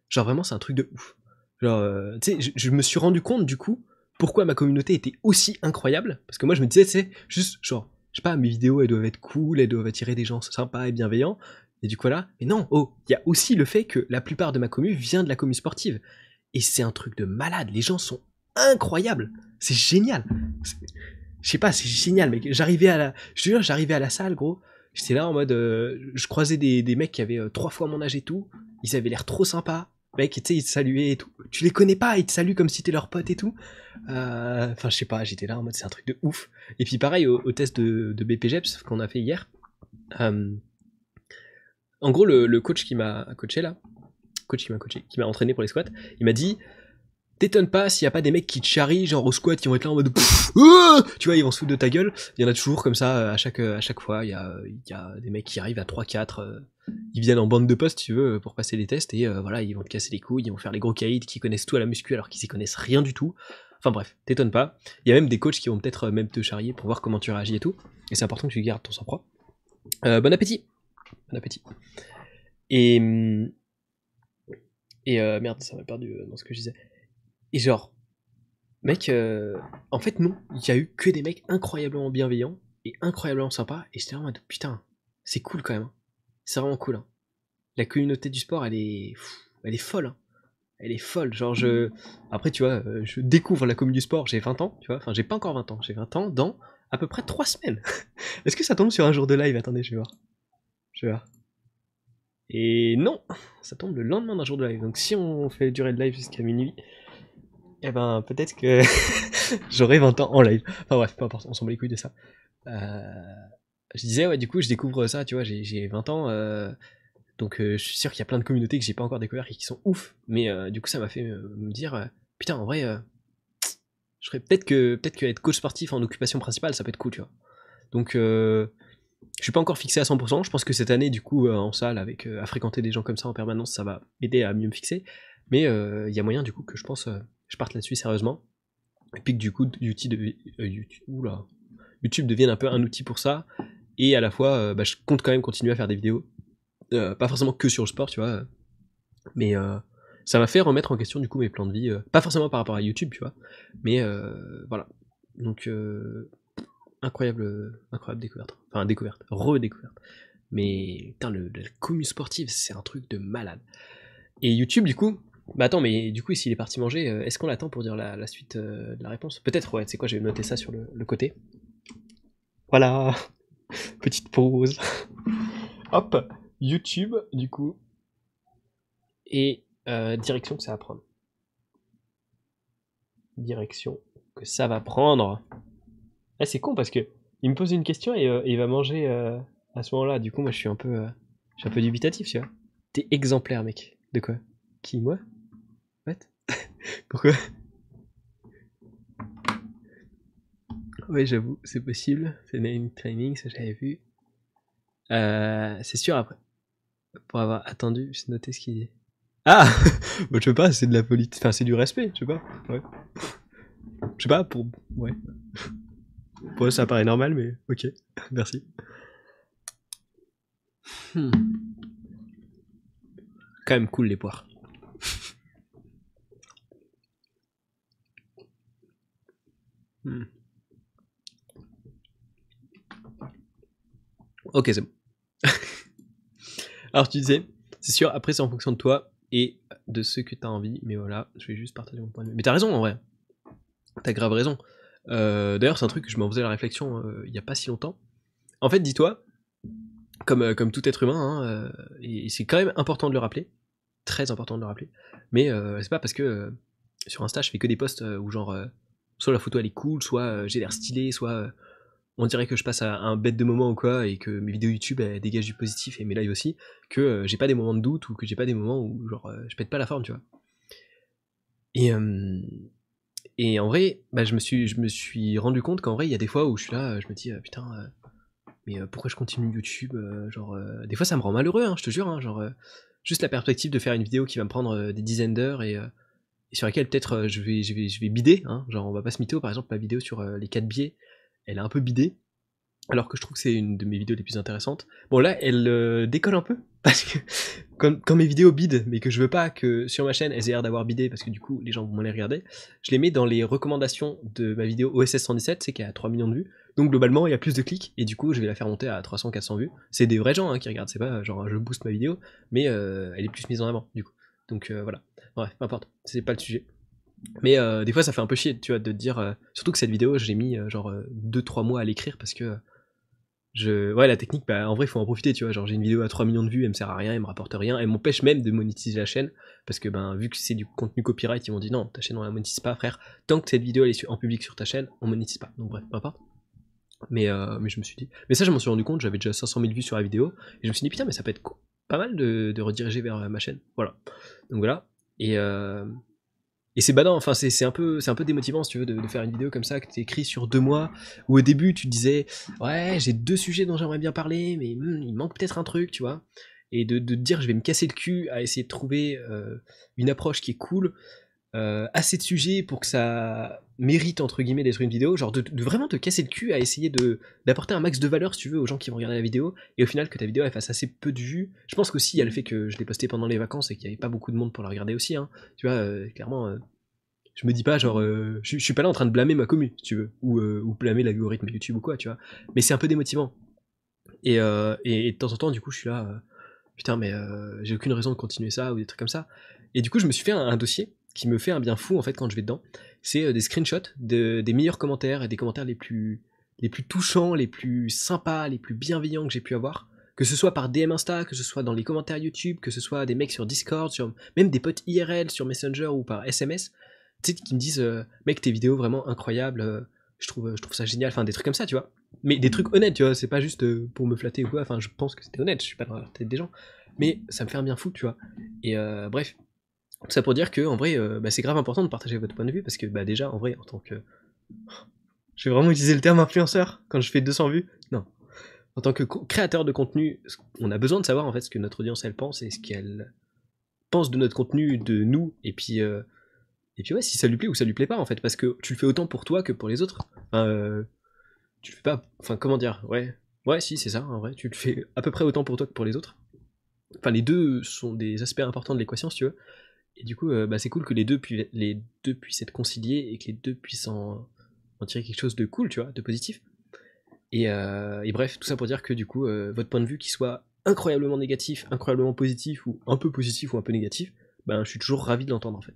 Speaker 1: Genre vraiment, c'est un truc de ouf. Genre, euh, tu sais, je, me suis rendu compte du coup pourquoi ma communauté était aussi incroyable. Parce que moi, je me disais, c'est juste genre, je sais pas, mes vidéos, elles doivent être cool, elles doivent attirer des gens sympas et bienveillants. Et du coup, là, mais non, oh, il y a aussi le fait que la plupart de ma commu vient de la commu sportive. Et c'est un truc de malade. Les gens sont incroyables. C'est génial. je sais pas, c'est génial, mec. J'arrivais à la, jure, j'arrivais à la salle, gros. J'étais là en mode, euh, je croisais des, des mecs qui avaient euh, trois fois mon âge et tout. Ils avaient l'air trop sympas. Mec, tu sais, ils te saluaient et tout. Tu les connais pas, ils te saluent comme si t'étais leur pote et tout. Euh, Enfin, je sais pas, j'étais là en mode, c'est un truc de ouf. Et puis pareil, au, test de, de BPGEPS qu'on a fait hier. euh, en gros, le coach qui m'a coaché là, coach qui m'a coaché, qui m'a entraîné pour les squats, il m'a dit T'étonnes pas s'il y a pas des mecs qui te charrient, genre au squat, qui vont être là en mode Pff, ah Tu vois, ils vont se foutre de ta gueule. Il y en a toujours comme ça, euh, à chaque, à chaque fois. Il y a, il y a des mecs qui arrivent à 3-4, euh, ils viennent en bande de poste, tu veux, pour passer les tests, et euh, voilà, ils vont te casser les couilles, ils vont faire les gros caïds qui connaissent tout à la muscu alors qu'ils y connaissent rien du tout. Enfin bref, t'étonnes pas. Il y a même des coachs qui vont peut-être euh, même te charrier pour voir comment tu réagis et tout. Et c'est important que tu gardes ton sang-froid. Euh, bon appétit Bon appétit. Et. hum, Et euh, merde, ça m'a perdu euh, dans ce que je disais. Et genre, mec, euh, en fait, non, il y a eu que des mecs incroyablement bienveillants et incroyablement sympas. Et j'étais en mode putain, c'est cool quand même. hein. C'est vraiment cool. hein. La communauté du sport, elle est, elle est folle. hein. Elle est folle. Genre, je. Après, tu vois, euh, je découvre la commune du sport, j'ai 20 ans, tu vois. Enfin, j'ai pas encore 20 ans, j'ai 20 ans dans à peu près 3 semaines. Est-ce que ça tombe sur un jour de live? Attendez, je vais voir. Je vais voir. Et non, ça tombe le lendemain d'un jour de live. Donc si on fait durer le live jusqu'à minuit, eh ben peut-être que j'aurai 20 ans en live. Enfin bref, peu importe, on s'en bat les couilles de ça. Euh, je disais, ouais, du coup, je découvre ça, tu vois, j'ai j'ai 20 ans. euh, donc euh, je suis sûr qu'il y a plein de communautés que j'ai pas encore découvert et qui sont ouf. Mais du coup, ça m'a fait me dire, putain, en vrai, je serais peut-être que peut-être que être coach sportif en occupation principale, ça peut être cool, tu vois. Donc je suis pas encore fixé à 100%. Je pense que cette année, du coup, en salle, avec à fréquenter des gens comme ça en permanence, ça va m'aider à mieux me fixer. Mais il y a moyen, du coup, que je pense, je parte là-dessus sérieusement. Et puis que du coup, YouTube, euh, YouTube, devienne un peu un outil pour ça. Et à la fois, euh, bah, je compte quand même continuer à faire des vidéos. Euh, pas forcément que sur le sport, tu vois. Mais ça m'a fait remettre en question, du coup, mes plans de vie. pas forcément par rapport à YouTube, tu vois. Mais voilà. Donc, incroyable, incroyable découverte. Enfin, découverte, redécouverte. Mais putain, le, la commu sportive, c'est un truc de malade. Et YouTube, du coup, bah attends, mais du coup, s'il est parti manger, euh, est-ce qu'on l'attend pour dire la, la suite euh, de la réponse? Peut-être, ouais, c'est quoi, j'ai noté ça sur le, le côté. Voilà, petite pause. Hop, YouTube, du coup, et euh, direction que ça va prendre. Direction que ça va prendre. Ah, c'est con parce que il me pose une question et, euh, et il va manger à ce moment-là. Du coup, moi, je suis un peu, je suis un peu dubitatif, tu vois. T'es exemplaire, mec. De quoi? Qui, moi? Pourquoi? Oui, j'avoue, c'est possible. C'est name training, ça j'avais vu. Euh, c'est sûr après. Pour avoir attendu, j'ai noté ce qu'il dit. Ah bah, Je sais pas, c'est de la politique. Enfin, c'est du respect, je sais pas. Ouais. Je sais pas, pour. Ouais. Pour eux, ça paraît normal, mais ok. Merci. Hmm. Quand même cool les poires. Hmm. Ok, c'est bon. Alors tu disais, c'est sûr, après c'est en fonction de toi et de ce que t'as envie, mais voilà, je vais juste partager mon point de vue. Mais t'as raison en vrai. T'as grave raison. Euh, D'ailleurs, c'est un truc que je m'en faisais la réflexion euh, il y a pas si longtemps. En fait, dis-toi, comme, euh, tout être humain, hein, euh, et c'est quand même important de le rappeler, très important de le rappeler, mais euh, c'est pas parce que euh, sur Insta je fais que des posts euh, où genre euh, soit la photo elle est cool, soit euh, j'ai l'air stylé, soit euh, on dirait que je passe à un bête de moment ou quoi, et que mes vidéos YouTube elles dégagent du positif et mes lives aussi, que euh, j'ai pas des moments de doute ou que j'ai pas des moments où genre je pète pas la forme, tu vois. Et, en vrai, bah, je, me suis, je me suis rendu compte qu'en vrai, il y a des fois où je suis là, je me dis, putain, mais pourquoi je continue YouTube Genre, des fois ça me rend malheureux, hein, je te jure, hein, genre, juste la perspective de faire une vidéo qui va me prendre des dizaines d'heures et, sur laquelle peut-être euh, je, vais, je, vais, je vais bider, hein, genre, on va pas se mytho, par exemple, ma vidéo sur euh, les 4 biais, elle est un peu bidée, alors que je trouve que c'est une de mes vidéos les plus intéressantes. Bon là, elle euh, décolle un peu, parce que quand mes vidéos bident, mais que je veux pas que sur ma chaîne elles aient l'air d'avoir bidé, parce que du coup les gens vont les regarder, je les mets dans les recommandations de ma vidéo OSS 117, c'est qui a 3 millions de vues. Donc globalement, il y a plus de clics, et du coup je vais la faire monter à 300-400 vues. C'est des vrais gens hein, qui regardent, c'est pas genre je booste ma vidéo, mais elle est plus mise en avant, du coup. Donc euh, voilà. Bref, peu importe, c'est pas le sujet. Mais euh, des fois, ça fait un peu chier, tu vois, de dire. euh, surtout que cette vidéo, j'ai mis genre 2-3 mois à l'écrire parce que. je... Ouais, la technique, bah, en vrai, il faut en profiter, tu vois. Genre, j'ai une vidéo à 3 millions de vues, elle me sert à rien, elle me rapporte rien, elle m'empêche même de monétiser la chaîne. Parce que, ben, vu que c'est du contenu copyright, ils m'ont dit non, ta chaîne, on la monétise pas, frère. Tant que cette vidéo, elle est en public sur ta chaîne, on monétise pas. Donc, bref, peu importe. Mais, mais je me suis dit. Mais ça, je m'en suis rendu compte, j'avais déjà 500 000 vues sur la vidéo. Et je me suis dit, putain, mais ça peut être pas mal de, rediriger vers euh, ma chaîne. Voilà. Donc voilà. Et, euh, c'est badant, enfin, c'est un, peu- un peu démotivant, si tu veux, de, faire une vidéo comme ça, que tu écrit sur deux mois, où au début, tu disais, ouais, j'ai deux sujets dont j'aimerais bien parler, mais hmm, il manque peut-être un truc, tu vois. Et de, de dire, je vais me casser le cul à essayer de trouver euh, une approche qui est cool, euh, assez de sujets pour que ça mérite entre guillemets d'être une vidéo, genre de, de vraiment te casser le cul à essayer de d'apporter un max de valeur si tu veux aux gens qui vont regarder la vidéo et au final que ta vidéo elle fasse assez peu de vues. Je pense qu'aussi il y a le fait que je l'ai posté pendant les vacances et qu'il n'y avait pas beaucoup de monde pour la regarder aussi. Hein. Tu vois, euh, clairement, euh, je me dis pas genre euh, je, je suis pas là en train de blâmer ma commu si tu veux ou, ou blâmer l'algorithme YouTube ou quoi, tu vois. Mais c'est un peu démotivant. Et, et, et de temps en temps du coup je suis là. putain mais j'ai aucune raison de continuer ça ou des trucs comme ça. Et du coup je me suis fait un, un dossier qui me fait un bien fou en fait quand je vais dedans. C'est euh, des screenshots de, des meilleurs commentaires et des commentaires les plus, les plus touchants, les plus sympas, les plus bienveillants que j'ai pu avoir. Que ce soit par DM Insta, que ce soit dans les commentaires YouTube, que ce soit des mecs sur Discord, sur même des potes IRL sur Messenger ou par SMS, qui me disent euh, mec tes vidéos vraiment incroyables, euh, je trouve, je trouve ça génial, enfin des trucs comme ça, tu vois. Mais des trucs honnêtes, tu vois, c'est pas juste pour me flatter ou quoi, enfin je pense que c'était honnête, je suis pas dans la tête des gens. Mais ça me fait un bien fou, tu vois. Et bref, tout ça pour dire que en vrai, euh, bah, c'est grave important de partager votre point de vue parce que bah, déjà, en vrai, en tant que. Je vais vraiment utiliser le terme influenceur quand je fais 200 vues Non. En tant que créateur de contenu, on a besoin de savoir en fait ce que notre audience elle pense et ce qu'elle pense de notre contenu, de nous, et puis. euh, et puis ouais, si ça lui plaît ou ça lui plaît pas en fait, parce que tu le fais autant pour toi que pour les autres. Enfin, euh, tu le fais pas. Enfin, comment dire Ouais. Ouais, si, c'est ça, en vrai. Tu le fais à peu près autant pour toi que pour les autres. Enfin, les deux sont des aspects importants de l'équation, si tu veux. Et du coup, euh, bah, c'est cool que les deux, les deux puissent être conciliés et que les deux puissent en, tirer quelque chose de cool, tu vois, de positif. Et, euh, bref, tout ça pour dire que du coup, euh, votre point de vue, qui soit incroyablement négatif, incroyablement positif, ou un peu positif ou un peu négatif, ben, je suis toujours ravi de l'entendre en fait.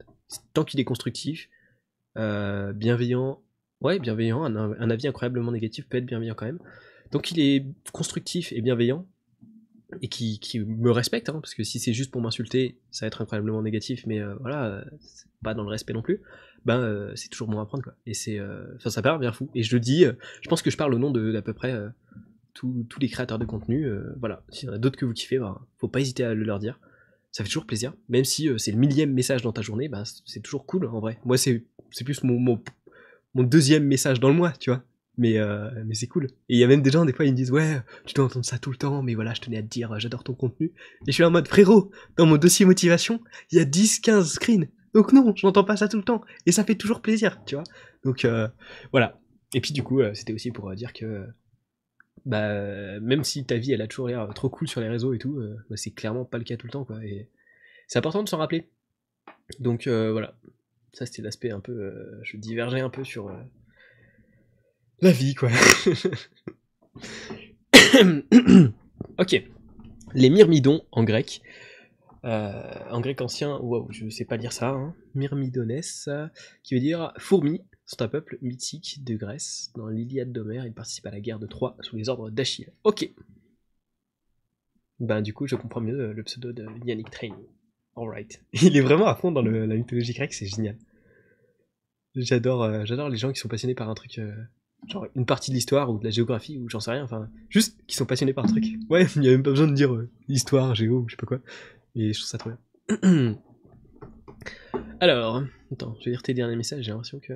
Speaker 1: Tant qu'il est constructif, bienveillant, ouais, bienveillant, un, un avis incroyablement négatif peut être bienveillant quand même. Tant qu'il est constructif et bienveillant, et qui, me respecte, hein, parce que si c'est juste pour m'insulter, ça va être incroyablement négatif, mais euh, voilà, c'est pas dans le respect non plus, ben euh, c'est toujours bon à prendre, quoi. Et c'est, euh, enfin, ça paraît bien fou. Et je le dis, je pense que je parle au nom de d'à peu près tous les créateurs de contenu. voilà, s'il y en a d'autres que vous kiffez, ben, faut pas hésiter à le leur dire. Ça fait toujours plaisir, même si c'est le millième message dans ta journée, ben, c'est toujours cool en vrai. Moi, c'est c'est plus mon, mon, mon deuxième message dans le mois, tu vois. Mais, euh, mais c'est cool. Et il y a même des gens, des fois, ils me disent Ouais, tu dois entendre ça tout le temps, mais voilà, je tenais à te dire, euh, j'adore ton contenu. Et je suis en mode Frérot, dans mon dossier motivation, il y a 10-15 screens. Donc non, je n'entends pas ça tout le temps. Et ça fait toujours plaisir, tu vois. Donc euh, voilà. Et puis du coup, euh, c'était aussi pour dire que bah, même si ta vie, elle a toujours l'air trop cool sur les réseaux et tout, bah, c'est clairement pas le cas tout le temps, quoi. Et c'est important de s'en rappeler. Donc voilà. Ça, c'était l'aspect un peu. je divergeais un peu sur. La vie, quoi. ok. Les myrmidons en grec. Euh, en grec ancien, wow, je sais pas lire ça. Hein. Myrmidones, qui veut dire fourmis, sont un peuple mythique de Grèce. Dans l'Iliade d'Homère, ils participent à la guerre de Troie sous les ordres d'Achille. Ok. Ben, du coup, je comprends mieux euh, le pseudo de Yannick Train. Alright. Il est vraiment à fond dans le- la mythologie grecque, c'est génial. J'adore euh, j'adore les gens qui sont passionnés par un truc. euh, genre une partie de l'histoire ou de la géographie ou j'en sais rien, enfin, juste qui sont passionnés par un truc. Ouais, il n'y a même pas besoin de dire euh, histoire, géo, je sais pas quoi. Et je trouve ça trop bien. Alors, attends, je vais lire tes derniers messages, j'ai l'impression que.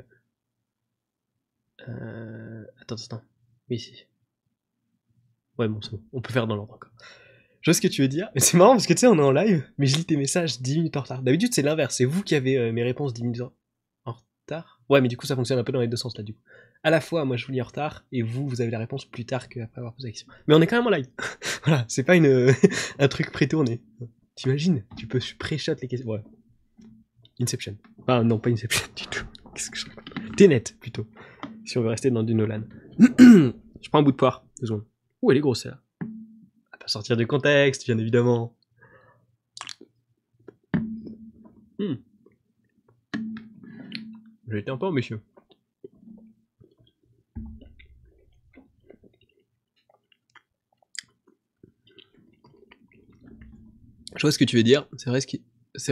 Speaker 1: Euh... Attends, attends. Oui, si. Ouais, bon, c'est bon, on peut faire dans l'ordre encore. Je vois ce que tu veux dire, mais c'est marrant parce que tu sais, on est en live, mais je lis tes messages 10 minutes en retard. D'habitude, c'est l'inverse, c'est vous qui avez euh, mes réponses 10 minutes en retard. Ouais, mais du coup, ça fonctionne un peu dans les deux sens là, du coup. À la fois, moi, je vous lis en retard, et vous, vous avez la réponse plus tard qu'après avoir posé la question. Mais on est quand même en live. voilà, c'est pas une, un truc pré-tourné. T'imagines? Tu peux pré-shot les questions. Ouais. Inception. Ah non, pas Inception du tout. Qu'est-ce que je raconte? Tenet, plutôt. Si on veut rester dans du Nolan. je prends un bout de poire. Deux secondes. Ouh, elle est grosse, celle-là. À pas sortir du contexte, bien évidemment. Hmm. J'étais un peu ambitieux. Je vois ce que tu veux dire. C'est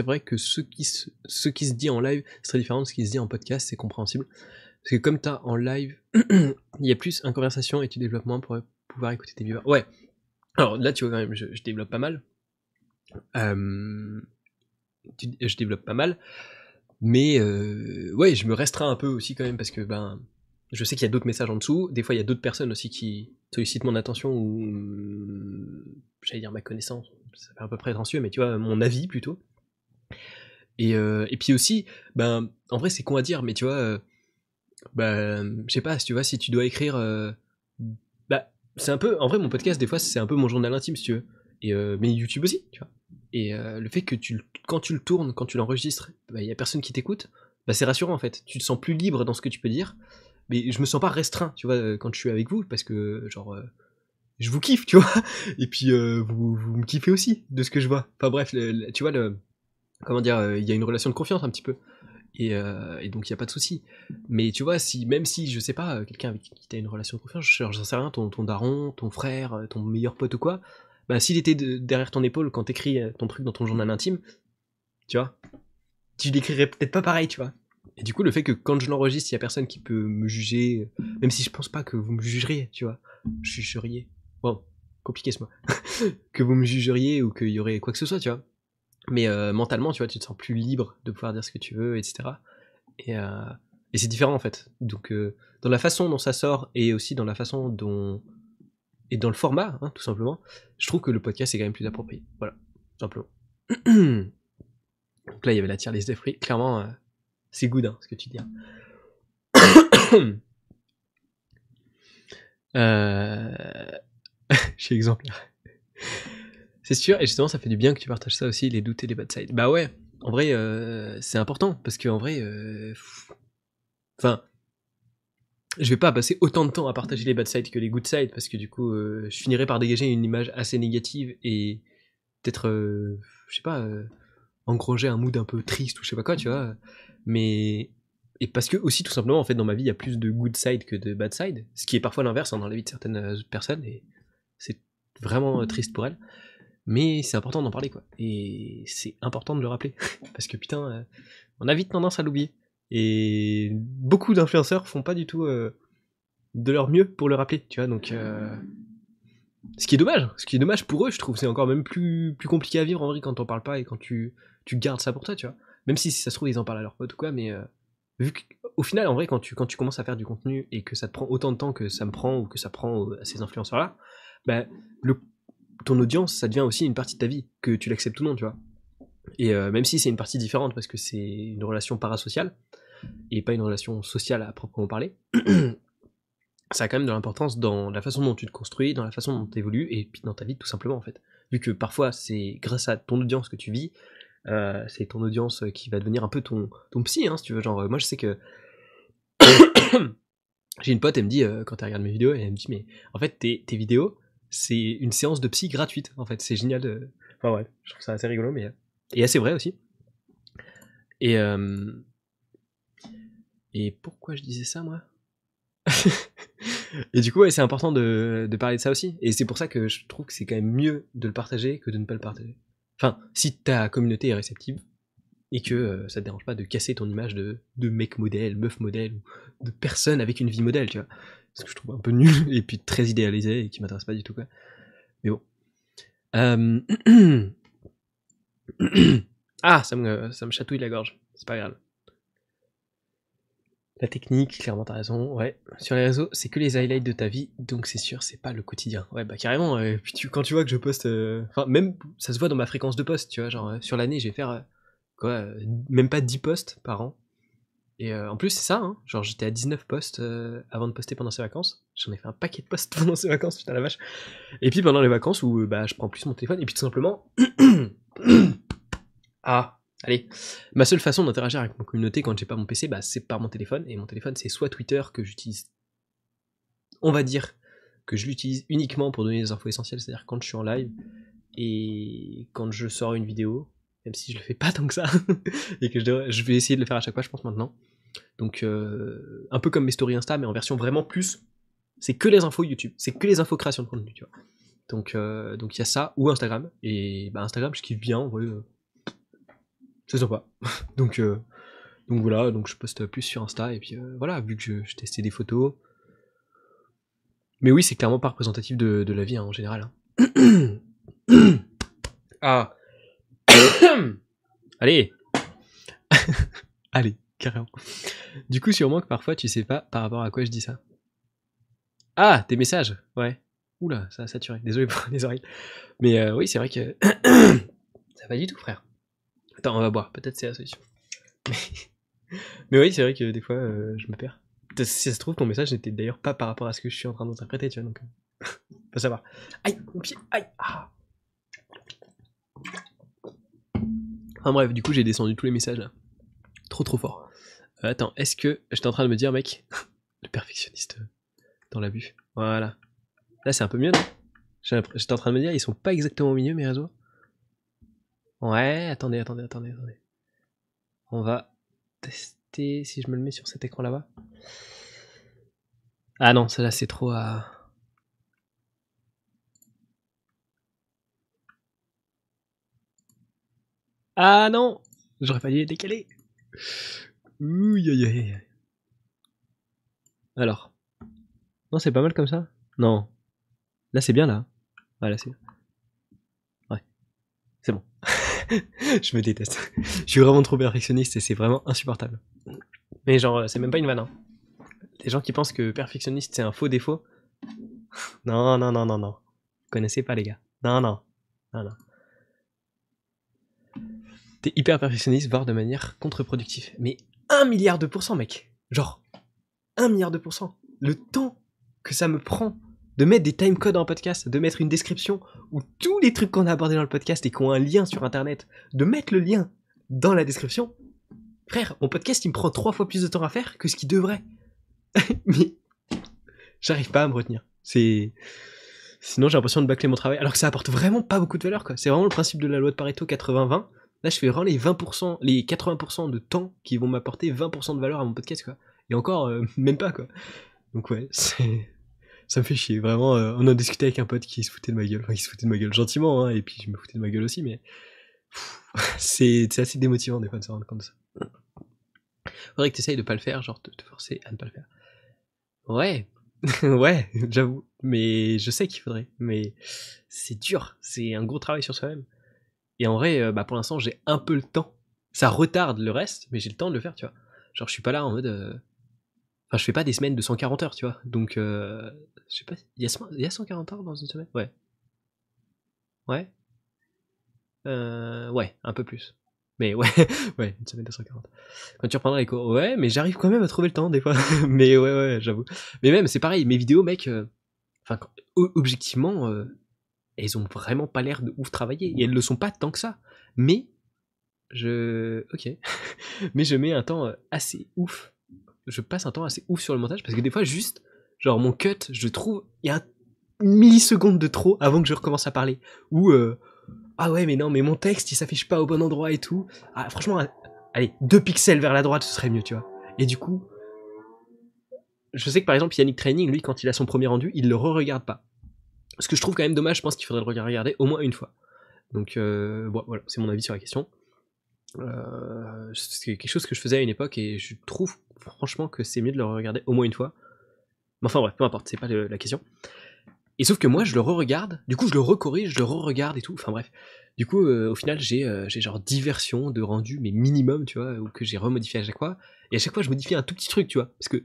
Speaker 1: vrai, que ce qui, se, dit en live, c'est très différent de ce qui se dit en podcast, c'est compréhensible. Parce que comme tu as en live, il y a plus une conversation et tu développes moins pour pouvoir écouter tes viewers. Ouais. Alors là, tu vois quand même, je, développe pas mal. Euh, je développe pas mal. Mais euh, ouais, je me restreins un peu aussi quand même parce que ben, je sais qu'il y a d'autres messages en dessous. Des fois, il y a d'autres personnes aussi qui sollicitent mon attention ou j'allais dire ma connaissance. Ça fait un peu prétentieux, mais tu vois, mon avis plutôt. Et, euh, et puis aussi, ben, en vrai, c'est con à dire, mais tu vois, euh, ben, je sais pas, si tu vois, si tu dois écrire, euh, bah, c'est un peu, en vrai, mon podcast, des fois, c'est un peu mon journal intime, si tu veux. Et, mais YouTube aussi, tu vois. Et le fait que tu, quand tu le tournes, quand tu l'enregistres, bah, il y a personne qui t'écoute, bah, c'est rassurant en fait. Tu te sens plus libre dans ce que tu peux dire mais je me sens pas restreint, tu vois, euh, quand je suis avec vous, parce que, genre, euh, je vous kiffe, tu vois, et puis euh, vous, vous, me kiffez aussi de ce que je vois. Enfin bref, tu vois, comment dire, il y a une relation de confiance un petit peu. Et, donc il n'y a pas de souci. Mais tu vois, si même si, je sais pas, quelqu'un avec qui tu as une relation de confiance, j'en sais rien, ton, ton daron, ton frère, ton meilleur pote ou quoi, bah s'il était derrière ton épaule quand t'écris ton truc dans ton journal intime, tu vois, tu l'écrirais peut-être pas pareil, tu vois. Et du coup, le fait que quand je l'enregistre, il y a personne qui peut me juger, même si je pense pas que vous me jugeriez, tu vois, jugeriez. Bon, compliqué ce mot. que vous me jugeriez ou qu'il y aurait quoi que ce soit, tu vois. Mais euh, mentalement, tu vois, tu te sens plus libre de pouvoir dire ce que tu veux, etc. Et, euh, c'est différent en fait. Donc, euh, dans la façon dont ça sort et aussi dans la façon dont. Et dans le format, hein, tout simplement, je trouve que le podcast est quand même plus approprié. Voilà, simplement. Donc là, il y avait la tier des fruits. Clairement, c'est good, hein, ce que tu dis. Hein. euh... Je suis exemplaire. C'est sûr, et justement, ça fait du bien que tu partages ça aussi, les doutes et les bad sides. Bah ouais, en vrai, euh, c'est important, parce qu'en vrai, euh, enfin, je vais pas passer autant de temps à partager les bad sides que les good sides, parce que du coup, euh, je finirai par dégager une image assez négative et peut-être, je sais pas, engranger un mood un peu triste ou je sais pas quoi, tu vois. Mais et parce que aussi tout simplement en fait dans ma vie il y a plus de good side que de bad side, ce qui est parfois l'inverse hein, dans la vie de certaines euh, personnes et c'est vraiment euh, triste pour elles. Mais c'est important d'en parler quoi. Et c'est important de le rappeler parce que putain, euh, on a vite tendance à l'oublier. Et beaucoup d'influenceurs font pas du tout de leur mieux pour le rappeler, tu vois. Donc ce qui est dommage, ce qui est dommage pour eux, je trouve, c'est encore même plus plus compliqué à vivre en vrai quand on parle pas et quand tu tu gardes ça pour toi, tu vois. Même si, ça se trouve, ils en parlent à leurs potes ou quoi, mais euh, vu qu'au final, en vrai, quand tu, quand tu commences à faire du contenu et que ça te prend autant de temps que ça me prend ou que ça prend à ces influenceurs-là, bah, le, ton audience, ça devient aussi une partie de ta vie, que tu l'acceptes ou non, tu vois. Et euh, même si c'est une partie différente parce que c'est une relation parasociale et pas une relation sociale à proprement parler, ça a quand même de l'importance dans la façon dont tu te construis, dans la façon dont tu évolues et puis dans ta vie tout simplement en fait. Vu que parfois c'est grâce à ton audience que tu vis, euh, c'est ton audience qui va devenir un peu ton, psy, hein, si tu veux. Genre, moi je sais que. J'ai une pote, elle me dit, euh, quand elle regarde mes vidéos, elle me dit, mais en fait, tes, vidéos, c'est une séance de psy gratuite, en fait. C'est génial de. Enfin, ouais, je trouve ça assez rigolo, mais. Et assez vrai aussi. Et. Euh... Et pourquoi je disais ça, moi? Et du coup, c'est important de, parler de ça aussi. Et c'est pour ça que je trouve que c'est quand même mieux de le partager que de ne pas le partager. Enfin, si ta communauté est réceptive et que euh, ça te dérange pas de casser ton image de, mec modèle, meuf modèle, ou de personne avec une vie modèle, tu vois. Ce que je trouve un peu nul et puis très idéalisé et qui m'intéresse pas du tout, quoi. Mais bon. Ah, ça me, ça me chatouille la gorge. C'est pas grave. La technique, clairement t'as raison, ouais. Sur les réseaux, c'est que les highlights de ta vie, donc c'est sûr, c'est pas le quotidien. Ouais, bah carrément, puis tu, quand tu vois que je poste... Euh, enfin, même, ça se voit dans ma fréquence de poste, tu vois, genre, euh, sur l'année, je vais faire, euh, quoi, même pas 10 posts par an. Et en plus, c'est ça, hein, genre j'étais à 19 posts avant de poster pendant ces vacances. J'en ai fait un paquet de posts pendant ces vacances, putain la vache. Et puis pendant les vacances où, bah, je prends plus mon téléphone, et puis tout simplement... ah Allez, ma seule façon d'interagir avec mon communauté quand j'ai pas mon PC, bah, c'est par mon téléphone. Et mon téléphone, c'est soit Twitter que j'utilise, on va dire que je l'utilise uniquement pour donner des infos essentielles, c'est-à-dire quand je suis en live et quand je sors une vidéo, même si je le fais pas tant que ça, et que je, vais essayer de le faire à chaque fois, je pense maintenant. Donc, euh, un peu comme mes stories Insta, mais en version vraiment plus. C'est que les infos YouTube, c'est que les infos création de contenu, tu vois. Donc, euh, il y a ça, ou Instagram. Et bah, Instagram, je kiffe bien, en vrai. euh, c'est sympa. donc, euh, donc voilà, donc je poste plus sur Insta, et puis euh, voilà, vu que je, testais des photos. Mais oui, c'est clairement pas représentatif de, la vie hein, en général. hein. ah. Allez. Allez, carrément. Du coup, sûrement que parfois tu sais pas par rapport à quoi je dis ça. Ah, tes messages, ouais. Oula, ça a saturé. Désolé pour les oreilles. Mais euh, oui, c'est vrai que ça va du tout, frère. Attends, on va boire. Peut-être c'est la solution. Mais, oui, c'est vrai que des fois, euh, je me perds. Si ça se trouve, ton message n'était d'ailleurs pas par rapport à ce que je suis en train d'interpréter, tu vois. Donc, euh, faut savoir. Aïe, mon pied, aïe. Ah. Enfin bref, du coup, j'ai descendu tous les messages là. Trop, trop fort. Euh, attends, est-ce que j'étais en train de me dire, mec, le perfectionniste dans la buff. Voilà. Là, c'est un peu mieux, non? J'étais en train de me dire, ils sont pas exactement au milieu, mes réseaux? Ouais, attendez, attendez, attendez, attendez. On va tester si je me le mets sur cet écran là-bas. Ah non, ça là, c'est trop à. Ah non J'aurais fallu les décaler. Ouh, aïe, aïe. Alors. Non, c'est pas mal comme ça? Non. Là, c'est bien, là. Ah, là, c'est bien. Ouais. C'est bon. je me déteste. je suis vraiment trop perfectionniste et c'est vraiment insupportable. Mais genre, euh, c'est même pas une vanne. Hein. Les gens qui pensent que perfectionniste, c'est un faux défaut. non, non, non, non, non. Vous connaissez pas, les gars. Non, non. Non. T'es hyper perfectionniste, voire de manière contre-productive. Mais un milliard de pourcents, mec. Genre, un milliard de pourcents. Le temps que ça me prend de mettre des timecodes en podcast, de mettre une description où tous les trucs qu'on a abordés dans le podcast et qui ont un lien sur internet, de mettre le lien dans la description. Frère, mon podcast il me prend trois fois plus de temps à faire que ce qu'il devrait. Mais j'arrive pas à me retenir. C'est. Sinon j'ai l'impression de bâcler mon travail, alors que ça apporte vraiment pas beaucoup de valeur quoi. C'est vraiment le principe de la loi de Pareto 80-20. Là je fais vraiment les 20%, les 80% de temps qui vont m'apporter 20% de valeur à mon podcast quoi. Et encore, euh, même pas quoi. Donc ouais, c'est ça me fait chier. Vraiment, euh, on en discutait avec un pote qui se foutait de ma gueule. Enfin, qui se foutait de ma gueule gentiment, hein, et puis je me foutais de ma gueule aussi, mais c'est assez démotivant des fois de se rendre compte de ça. Faudrait que t'essayes de pas le faire, genre te, te forcer à ne pas le faire. Ouais, ouais, j'avoue. Mais je sais qu'il faudrait. Mais c'est dur. C'est un gros travail sur soi-même. Et en vrai, euh, bah pour l'instant, j'ai un peu le temps. Ça retarde le reste, mais j'ai le temps de le faire, tu vois. Genre, je suis pas là en mode. euh, Enfin, je fais pas des semaines de 140 heures, tu vois. Donc, euh, je sais pas. Il y, a, il y a 140 heures dans une semaine? Ouais. Ouais. Euh, ouais, un peu plus. Mais ouais, ouais, une semaine de 140. Quand tu reprendras les cours, ouais, mais j'arrive quand même à trouver le temps des fois. mais ouais, ouais, j'avoue. Mais même, c'est pareil, mes vidéos, mec, euh, enfin, objectivement, elles ont vraiment pas l'air de ouf travailler. Et elles le sont pas tant que ça. Mais, je. Ok. mais je mets un temps assez ouf. Je passe un temps assez ouf sur le montage parce que des fois, juste, genre, mon cut, je trouve, il y a une milliseconde de trop avant que je recommence à parler. Ou, euh, ah ouais, mais non, mais mon texte, il s'affiche pas au bon endroit et tout. Ah, franchement, allez, deux pixels vers la droite, ce serait mieux, tu vois. Et du coup, je sais que par exemple, Yannick Training, lui, quand il a son premier rendu, il le re-regarde pas. Ce que je trouve quand même dommage, je pense qu'il faudrait le regarder au moins une fois. Donc, euh, voilà, c'est mon avis sur la question. Euh, c'est quelque chose que je faisais à une époque et je trouve franchement que c'est mieux de le regarder au moins une fois. Mais enfin bref, peu importe, c'est pas la question. Et sauf que moi, je le re-regarde, du coup, je le recorrige, je le re-regarde et tout. Enfin bref. Du coup, euh, au final, j'ai euh, genre 10 versions de rendu, mais minimum, tu vois, ou que j'ai remodifié à chaque fois. Et à chaque fois, je modifie un tout petit truc, tu vois. Parce que.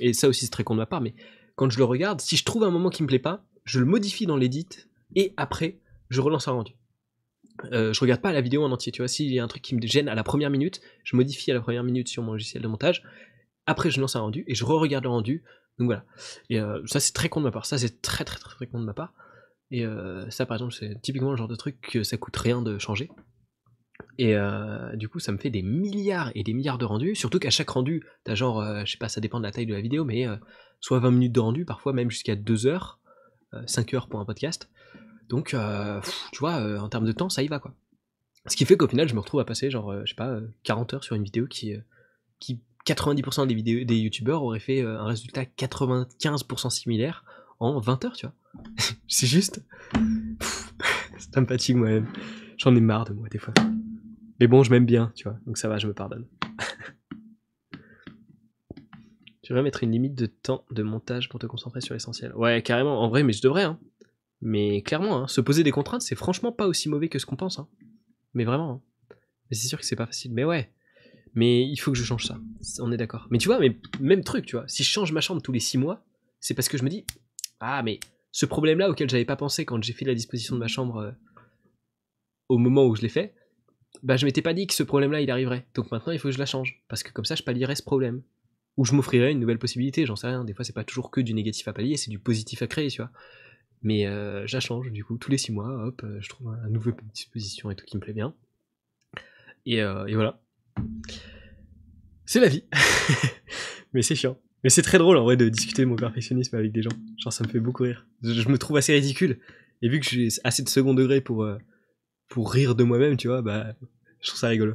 Speaker 1: Et ça aussi, c'est très con de ma part, mais quand je le regarde, si je trouve un moment qui me plaît pas, je le modifie dans l'édit et après, je relance un rendu. Euh, je regarde pas la vidéo en entier, tu vois. S'il y a un truc qui me gêne à la première minute, je modifie à la première minute sur mon logiciel de montage. Après, je lance un rendu et je re-regarde le rendu. Donc voilà. Et euh, ça, c'est très con de ma part. Ça, c'est très très très très con de ma part. Et euh, ça, par exemple, c'est typiquement le genre de truc que ça coûte rien de changer. Et du coup, ça me fait des milliards et des milliards de rendus. Surtout qu'à chaque rendu, t'as genre, je sais pas, ça dépend de la taille de la vidéo, mais soit 20 minutes de rendu, parfois même jusqu'à 2 heures, euh, 5 heures pour un podcast. Donc, euh, tu vois, euh, en termes de temps, ça y va quoi. Ce qui fait qu'au final, je me retrouve à passer genre, euh, je sais pas, euh, 40 heures sur une vidéo qui, qui, 90% des vidéos des youtubeurs auraient fait un résultat 95% similaire en 20 heures, tu vois. c'est juste. C'est un fatigue moi-même. J'en ai marre de moi des fois. Mais bon, je m'aime bien, tu vois. Donc ça va, je me pardonne. tu devrais mettre une limite de temps de montage pour te concentrer sur l'essentiel? Ouais, carrément. En vrai, mais je devrais. Hein. Mais clairement, hein, se poser des contraintes, c'est franchement pas aussi mauvais que ce qu'on pense. Hein. Mais vraiment. Hein. C'est sûr que c'est pas facile. Mais ouais. Mais il faut que je change ça. On est d'accord. Mais tu vois, mais même truc, tu vois. Si je change ma chambre tous les 6 mois, c'est parce que je me dis, ah, mais ce problème-là auquel j'avais pas pensé quand j'ai fait la disposition de ma chambre euh, au moment où je l'ai fait, bah je m'étais pas dit que ce problème-là il arriverait. Donc maintenant il faut que je la change. Parce que comme ça je pallierais ce problème. Ou je m'offrirais une nouvelle possibilité, j'en sais rien. Des fois c'est pas toujours que du négatif à pallier, c'est du positif à créer, tu vois. Mais euh, du coup, tous les 6 mois, hop, euh, je trouve un nouveau disposition et tout qui me plaît bien. Et, et voilà. C'est la vie. Mais c'est chiant. Mais c'est très drôle en vrai de discuter mon perfectionnisme avec des gens. Genre ça me fait beaucoup rire. Je, me trouve assez ridicule. Et vu que j'ai assez de second degré pour, euh, pour rire de moi-même, tu vois, bah je trouve ça rigolo.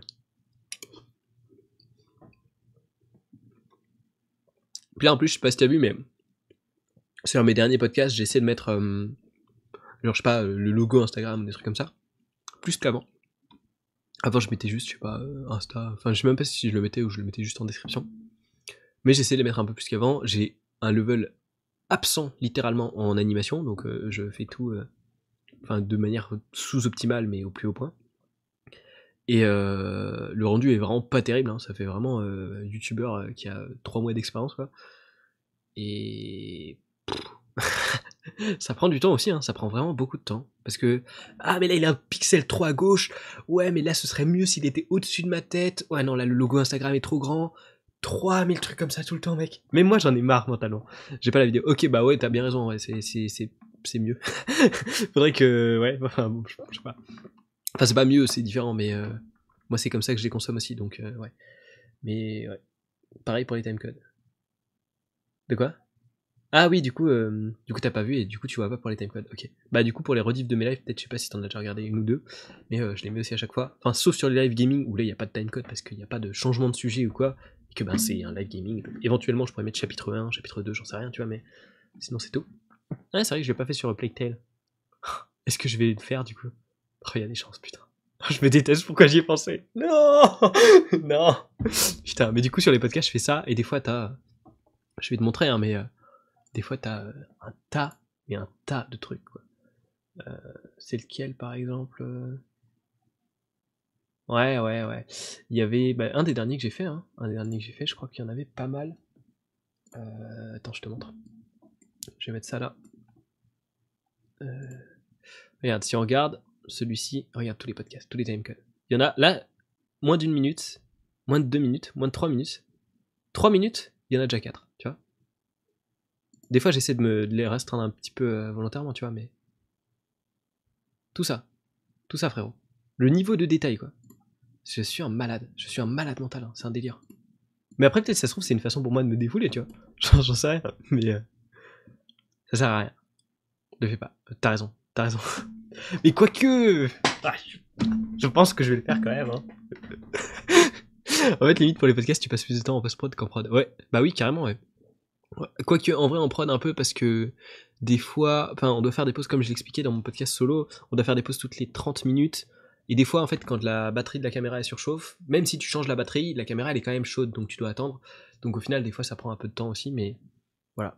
Speaker 1: Puis là en plus, je sais pas si t'as vu, mais sur mes derniers podcasts, j'essaie de mettre, euh, genre je sais pas, le logo Instagram, des trucs comme ça. Plus qu'avant. Avant, je mettais juste, je sais pas, euh, Insta. Enfin, je sais même pas si je le mettais ou je le mettais juste en description. Mais j'essaie de les mettre un peu plus qu'avant. J'ai un level absent littéralement en animation, donc euh, je fais tout de manière sous-optimale mais au plus haut point. Et le rendu est vraiment pas terrible, hein. ça fait vraiment youtubeur qui a 3 mois d'expérience quoi. Et ça prend du temps aussi, hein. ça prend vraiment beaucoup de temps. Parce que, ah mais là il a un pixel trop à gauche, ouais mais là ce serait mieux s'il était au-dessus de ma tête, ouais non là le logo Instagram est trop grand, 3000 trucs comme ça tout le temps, mec. Mais moi, j'en ai marre mentalement. J'ai pas la vidéo. Ok, bah ouais, t'as bien raison, ouais, c'est mieux. Faudrait que, ouais, enfin, bon, je, sais pas. Enfin, c'est pas mieux, c'est différent, mais euh, moi, c'est comme ça que je les consomme aussi, donc, euh, ouais. Mais, ouais. Pareil pour les timecodes. De quoi? Ah oui, du coup, euh, du coup, t'as pas vu et du coup, tu vois pas pour les timecodes. Ok. Bah, du coup, pour les rediffs de mes lives, peut-être, je sais pas si t'en as déjà regardé une ou deux, mais je les mets aussi à chaque fois. Enfin, sauf sur les live gaming où là, il y a pas de timecode parce qu'il n'y a pas de changement de sujet ou quoi que ben, c'est un live gaming. éventuellement, je pourrais mettre chapitre 1, chapitre 2, j'en sais rien, tu vois, mais sinon, c'est tout. Ah, c'est vrai que je l'ai pas fait sur Plague Tale. Est-ce que je vais le faire du coup? Oh, il y a des chances, putain. Je me déteste, pourquoi j'y ai pensé? Non Non Putain, mais du coup, sur les podcasts, je fais ça, et des fois, t'as. Je vais te montrer, hein, mais euh, des fois, t'as euh, un tas, et un tas de trucs, quoi. Euh, c'est lequel, par exemple Ouais, ouais, ouais. Il y avait bah, un des derniers que j'ai fait, hein. un des derniers que j'ai fait, je crois qu'il y en avait pas mal. Euh, attends, je te montre. Je vais mettre ça là. Euh, regarde, si on regarde celui-ci, regarde tous les podcasts, tous les timecodes. Il y en a là, moins d'une minute, moins de deux minutes, moins de trois minutes. Trois minutes, il y en a déjà quatre, tu. Des fois, j'essaie de me les restreindre un petit peu euh, volontairement, tu vois, mais. Tout ça. Tout ça, frérot. Le niveau de détail, quoi. Je suis un malade. Je suis un malade mental. Hein. C'est un délire. Mais après, peut-être, ça se trouve, c'est une façon pour moi de me défouler, tu vois. J'en sais rien. Mais euh, ça sert à rien. Ne fais pas. T'as raison. T'as raison. mais quoique. Ah, je pense que je vais le faire quand même. Hein. en fait, limite, pour les podcasts, tu passes plus de temps en post-prod qu'en prod. Ouais. Bah oui, carrément, ouais. Quoique, en vrai, en prod un peu parce que des fois, enfin, on doit faire des pauses comme je l'expliquais dans mon podcast solo. On doit faire des pauses toutes les 30 minutes. Et des fois, en fait, quand la batterie de la caméra est surchauffe, même si tu changes la batterie, la caméra elle est quand même chaude, donc tu dois attendre. Donc au final, des fois, ça prend un peu de temps aussi, mais voilà.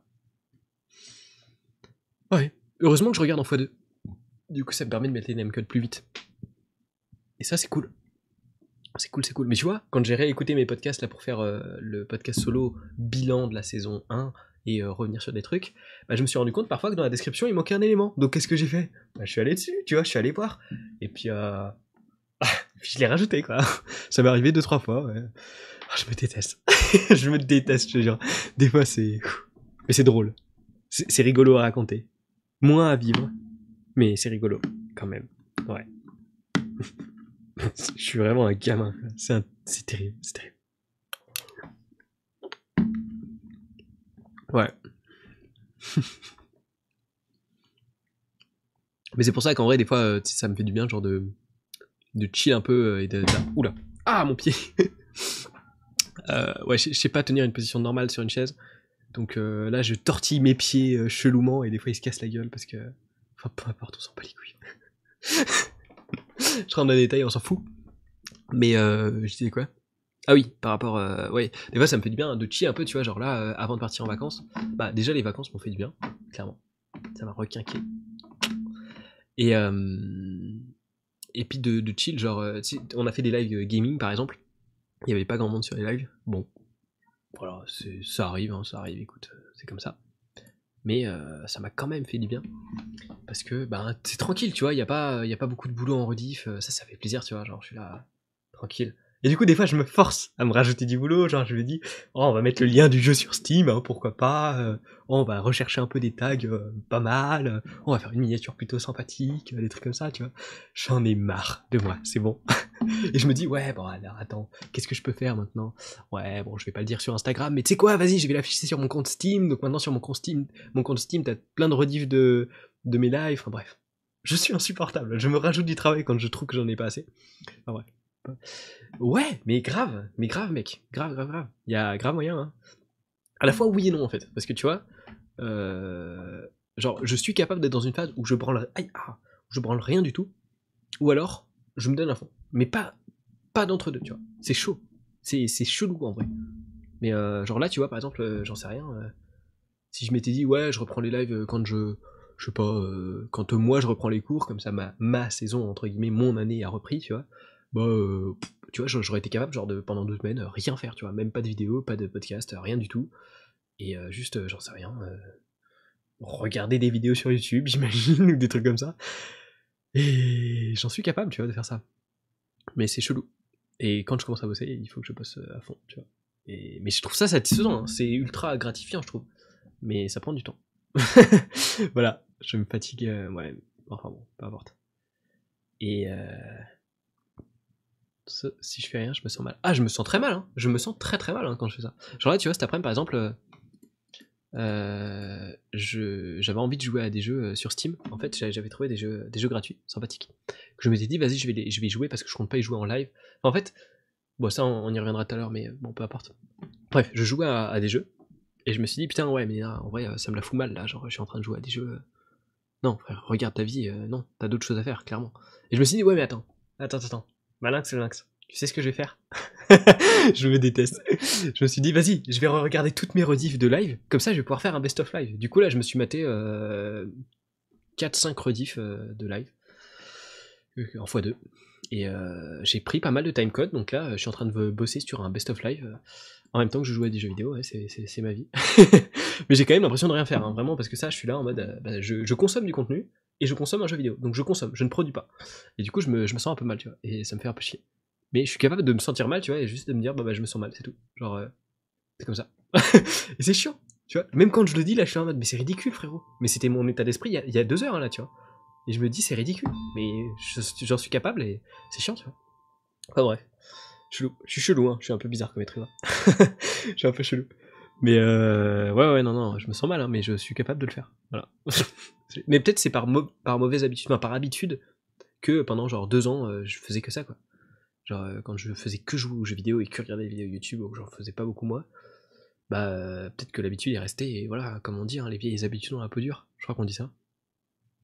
Speaker 1: Ouais. Heureusement que je regarde en x2. Du coup, ça me permet de mettre les namecodes plus vite. Et ça, c'est cool. C'est cool, c'est cool. Mais tu vois, quand j'ai réécouté mes podcasts là pour faire euh, le podcast solo bilan de la saison 1, et euh, revenir sur des trucs, bah, je me suis rendu compte parfois que dans la description il manquait un élément. Donc qu'est-ce que j'ai fait? Bah, Je suis allé dessus, tu vois, je suis allé voir. Et puis, euh... je l'ai rajouté quoi. Ça m'est arrivé deux trois fois. Ah, je me déteste. je me déteste, je te jure. Des fois c'est, mais c'est drôle. C'est rigolo à raconter. Moins à vivre, mais c'est rigolo quand même. Ouais. je suis vraiment un gamin. C'est terrible, c'est terrible. Ouais. Mais c'est pour ça qu'en vrai, des fois, euh, ça me fait du bien, genre de, de chill un peu euh, et de. Oula! Ah, mon pied! Euh, ouais, je sais pas tenir une position normale sur une chaise. Donc là, je tortille mes pieds chelouement et des fois ils se cassent la gueule parce que. Enfin, peu importe, on s'en bat les couilles. Je rentre dans les détails, on s'en fout. Mais euh, je disais quoi? Ah oui, par rapport. Euh, ouais, des fois ça me fait du bien de chier un peu, tu vois. Genre là, euh, avant de partir en vacances, bah déjà les vacances m'ont fait du bien, clairement. Ça m'a requinqué. Et. Euh, et puis de, chill, genre, euh, on a fait des lives gaming par exemple. Il y avait pas grand monde sur les lives. Bon, voilà, ça arrive, hein, ça arrive, écoute, c'est comme ça. Mais ça m'a quand même fait du bien. Parce que ben, c'est tranquille, tu vois, il n'y a, pas- y a pas beaucoup de boulot en rediff. euh, Ça, ça fait plaisir, tu vois, genre je suis là, tranquille. Et du coup, des fois, je me force à me rajouter du boulot. Genre, je me dis, oh, on va mettre le lien du jeu sur Steam, hein, pourquoi pas. oh, on va rechercher un peu des tags euh, pas mal. on va faire une miniature plutôt sympathique, des trucs comme ça, tu vois. J'en ai marre de moi, c'est bon. Et je me dis, ouais, bon, alors attends, qu'est-ce que je peux faire maintenant? Ouais, bon, je vais pas le dire sur Instagram, mais tu sais quoi, vas-y, je vais l'afficher sur mon compte Steam. Donc maintenant, sur mon compte Steam, mon compte Steam, t'as plein de rediffs de, de mes lives. Enfin bref, je suis insupportable. Je me rajoute du travail quand je trouve que j'en ai pas assez. Enfin bref. Ouais, mais grave, mais grave, mec. Grave, grave, grave. Il y a grave moyen, hein. À la fois oui et non, en fait. Parce que tu vois, euh, genre, je suis capable d'être dans une phase où je branle, ah, je branle rien du tout. Ou alors, je me donne à fond. Mais pas, pas d'entre deux, tu vois. C'est chaud. C'est, c'est chelou, en vrai. Mais euh, genre là, tu vois, par exemple, euh, j'en sais rien. si je m'étais dit, ouais, je reprends les lives quand je, je sais pas, euh, quand moi je reprends les cours, comme ça ma, ma saison, entre guillemets, mon année a repris, tu vois, bah, euh, tu vois, j'aurais été capable, genre, de, pendant deux semaines, euh, rien faire, tu vois, même pas de vidéo, pas de podcast, rien du tout. Et juste, j'en sais rien, regarder des vidéos sur YouTube, j'imagine, ou des trucs comme ça. Et j'en suis capable, tu vois, de faire ça. Mais c'est chelou. Et quand je commence à bosser, il faut que je bosse à fond, tu vois. Et, mais je trouve ça satisfaisant, hein. c'est ultra gratifiant, je trouve. Mais ça prend du temps. voilà, je me fatigue, euh, ouais, enfin bon, peu importe. Et euh, si je fais rien, je me sens mal. Ah, je me sens très mal, hein. je me sens très très mal hein, quand je fais ça. Genre là, tu vois, cet après-midi, par exemple, euh, euh, j'avais envie de jouer à des jeux sur Steam. En fait, j'avais trouvé des jeux, des jeux gratuits, sympathiques. Que je m'étais dit, vas-y, je vais, les- je vais y jouer parce que je compte pas y jouer en live. En fait, bon, ça, on, y reviendra tout à l'heure, mais bon, peu importe. Bref, je jouais à, des jeux et je me suis dit, putain, ouais, mais en vrai, ça me la fout mal là. Genre, je suis en train de jouer à des jeux. Euh. Non, regarde ta vie, euh, non, t'as d'autres choses à faire, clairement. Et je me suis dit, ouais, mais attends, attends, attends. Malinx, le lynx. Tu sais ce que je vais faire? Je me déteste. Je me suis dit, vas-y, je vais regarder toutes mes rediffs de live, comme ça je vais pouvoir faire un best-of live. Du coup, là, je me suis maté euh, 4-5 rediffs euh, de live, euh, en x2. Et euh, j'ai pris pas mal de timecode, donc là, je suis en train de bosser sur un best-of live, euh, en même temps que je joue à des jeux vidéo, c'est ma vie. Mais j'ai quand même l'impression de rien faire, hein, vraiment, parce que ça, je suis là en mode, euh, bah, je, consomme du contenu, et je consomme un jeu vidéo. Donc je consomme, je ne produis pas. Et du coup, je me, je me sens un peu mal, tu vois, et ça me fait un peu chier. Mais je suis capable de me sentir mal, tu vois, et juste de me dire, bah, bah je me sens mal, c'est tout. Genre, euh, c'est comme ça. et c'est chiant, tu vois. Même quand je le dis, là, je suis en mode, mais c'est ridicule, frérot. Mais c'était mon état d'esprit il y y, a deux heures, hein, là, tu vois. Et je me dis, c'est ridicule. Mais je- j'en suis capable et c'est chiant, tu vois. Enfin bref. Chelou. Je suis chelou, hein. Je suis un peu bizarre comme être humain. je suis un peu chelou. Mais euh, ouais, ouais, non, non, je me sens mal, hein, mais je suis capable de le faire. Voilà. mais peut-être c'est par, par mauvaise habitude, enfin, par habitude, que pendant genre deux ans, euh, je faisais que ça, quoi. Genre, euh, quand je faisais que jouer aux jeux vidéo et que regarder des vidéos YouTube, ou que j'en faisais pas beaucoup moi, bah, peut-être que l'habitude est restée, et voilà, comme on dit, hein, les vieilles habitudes ont la peau dure. Je crois qu'on dit ça.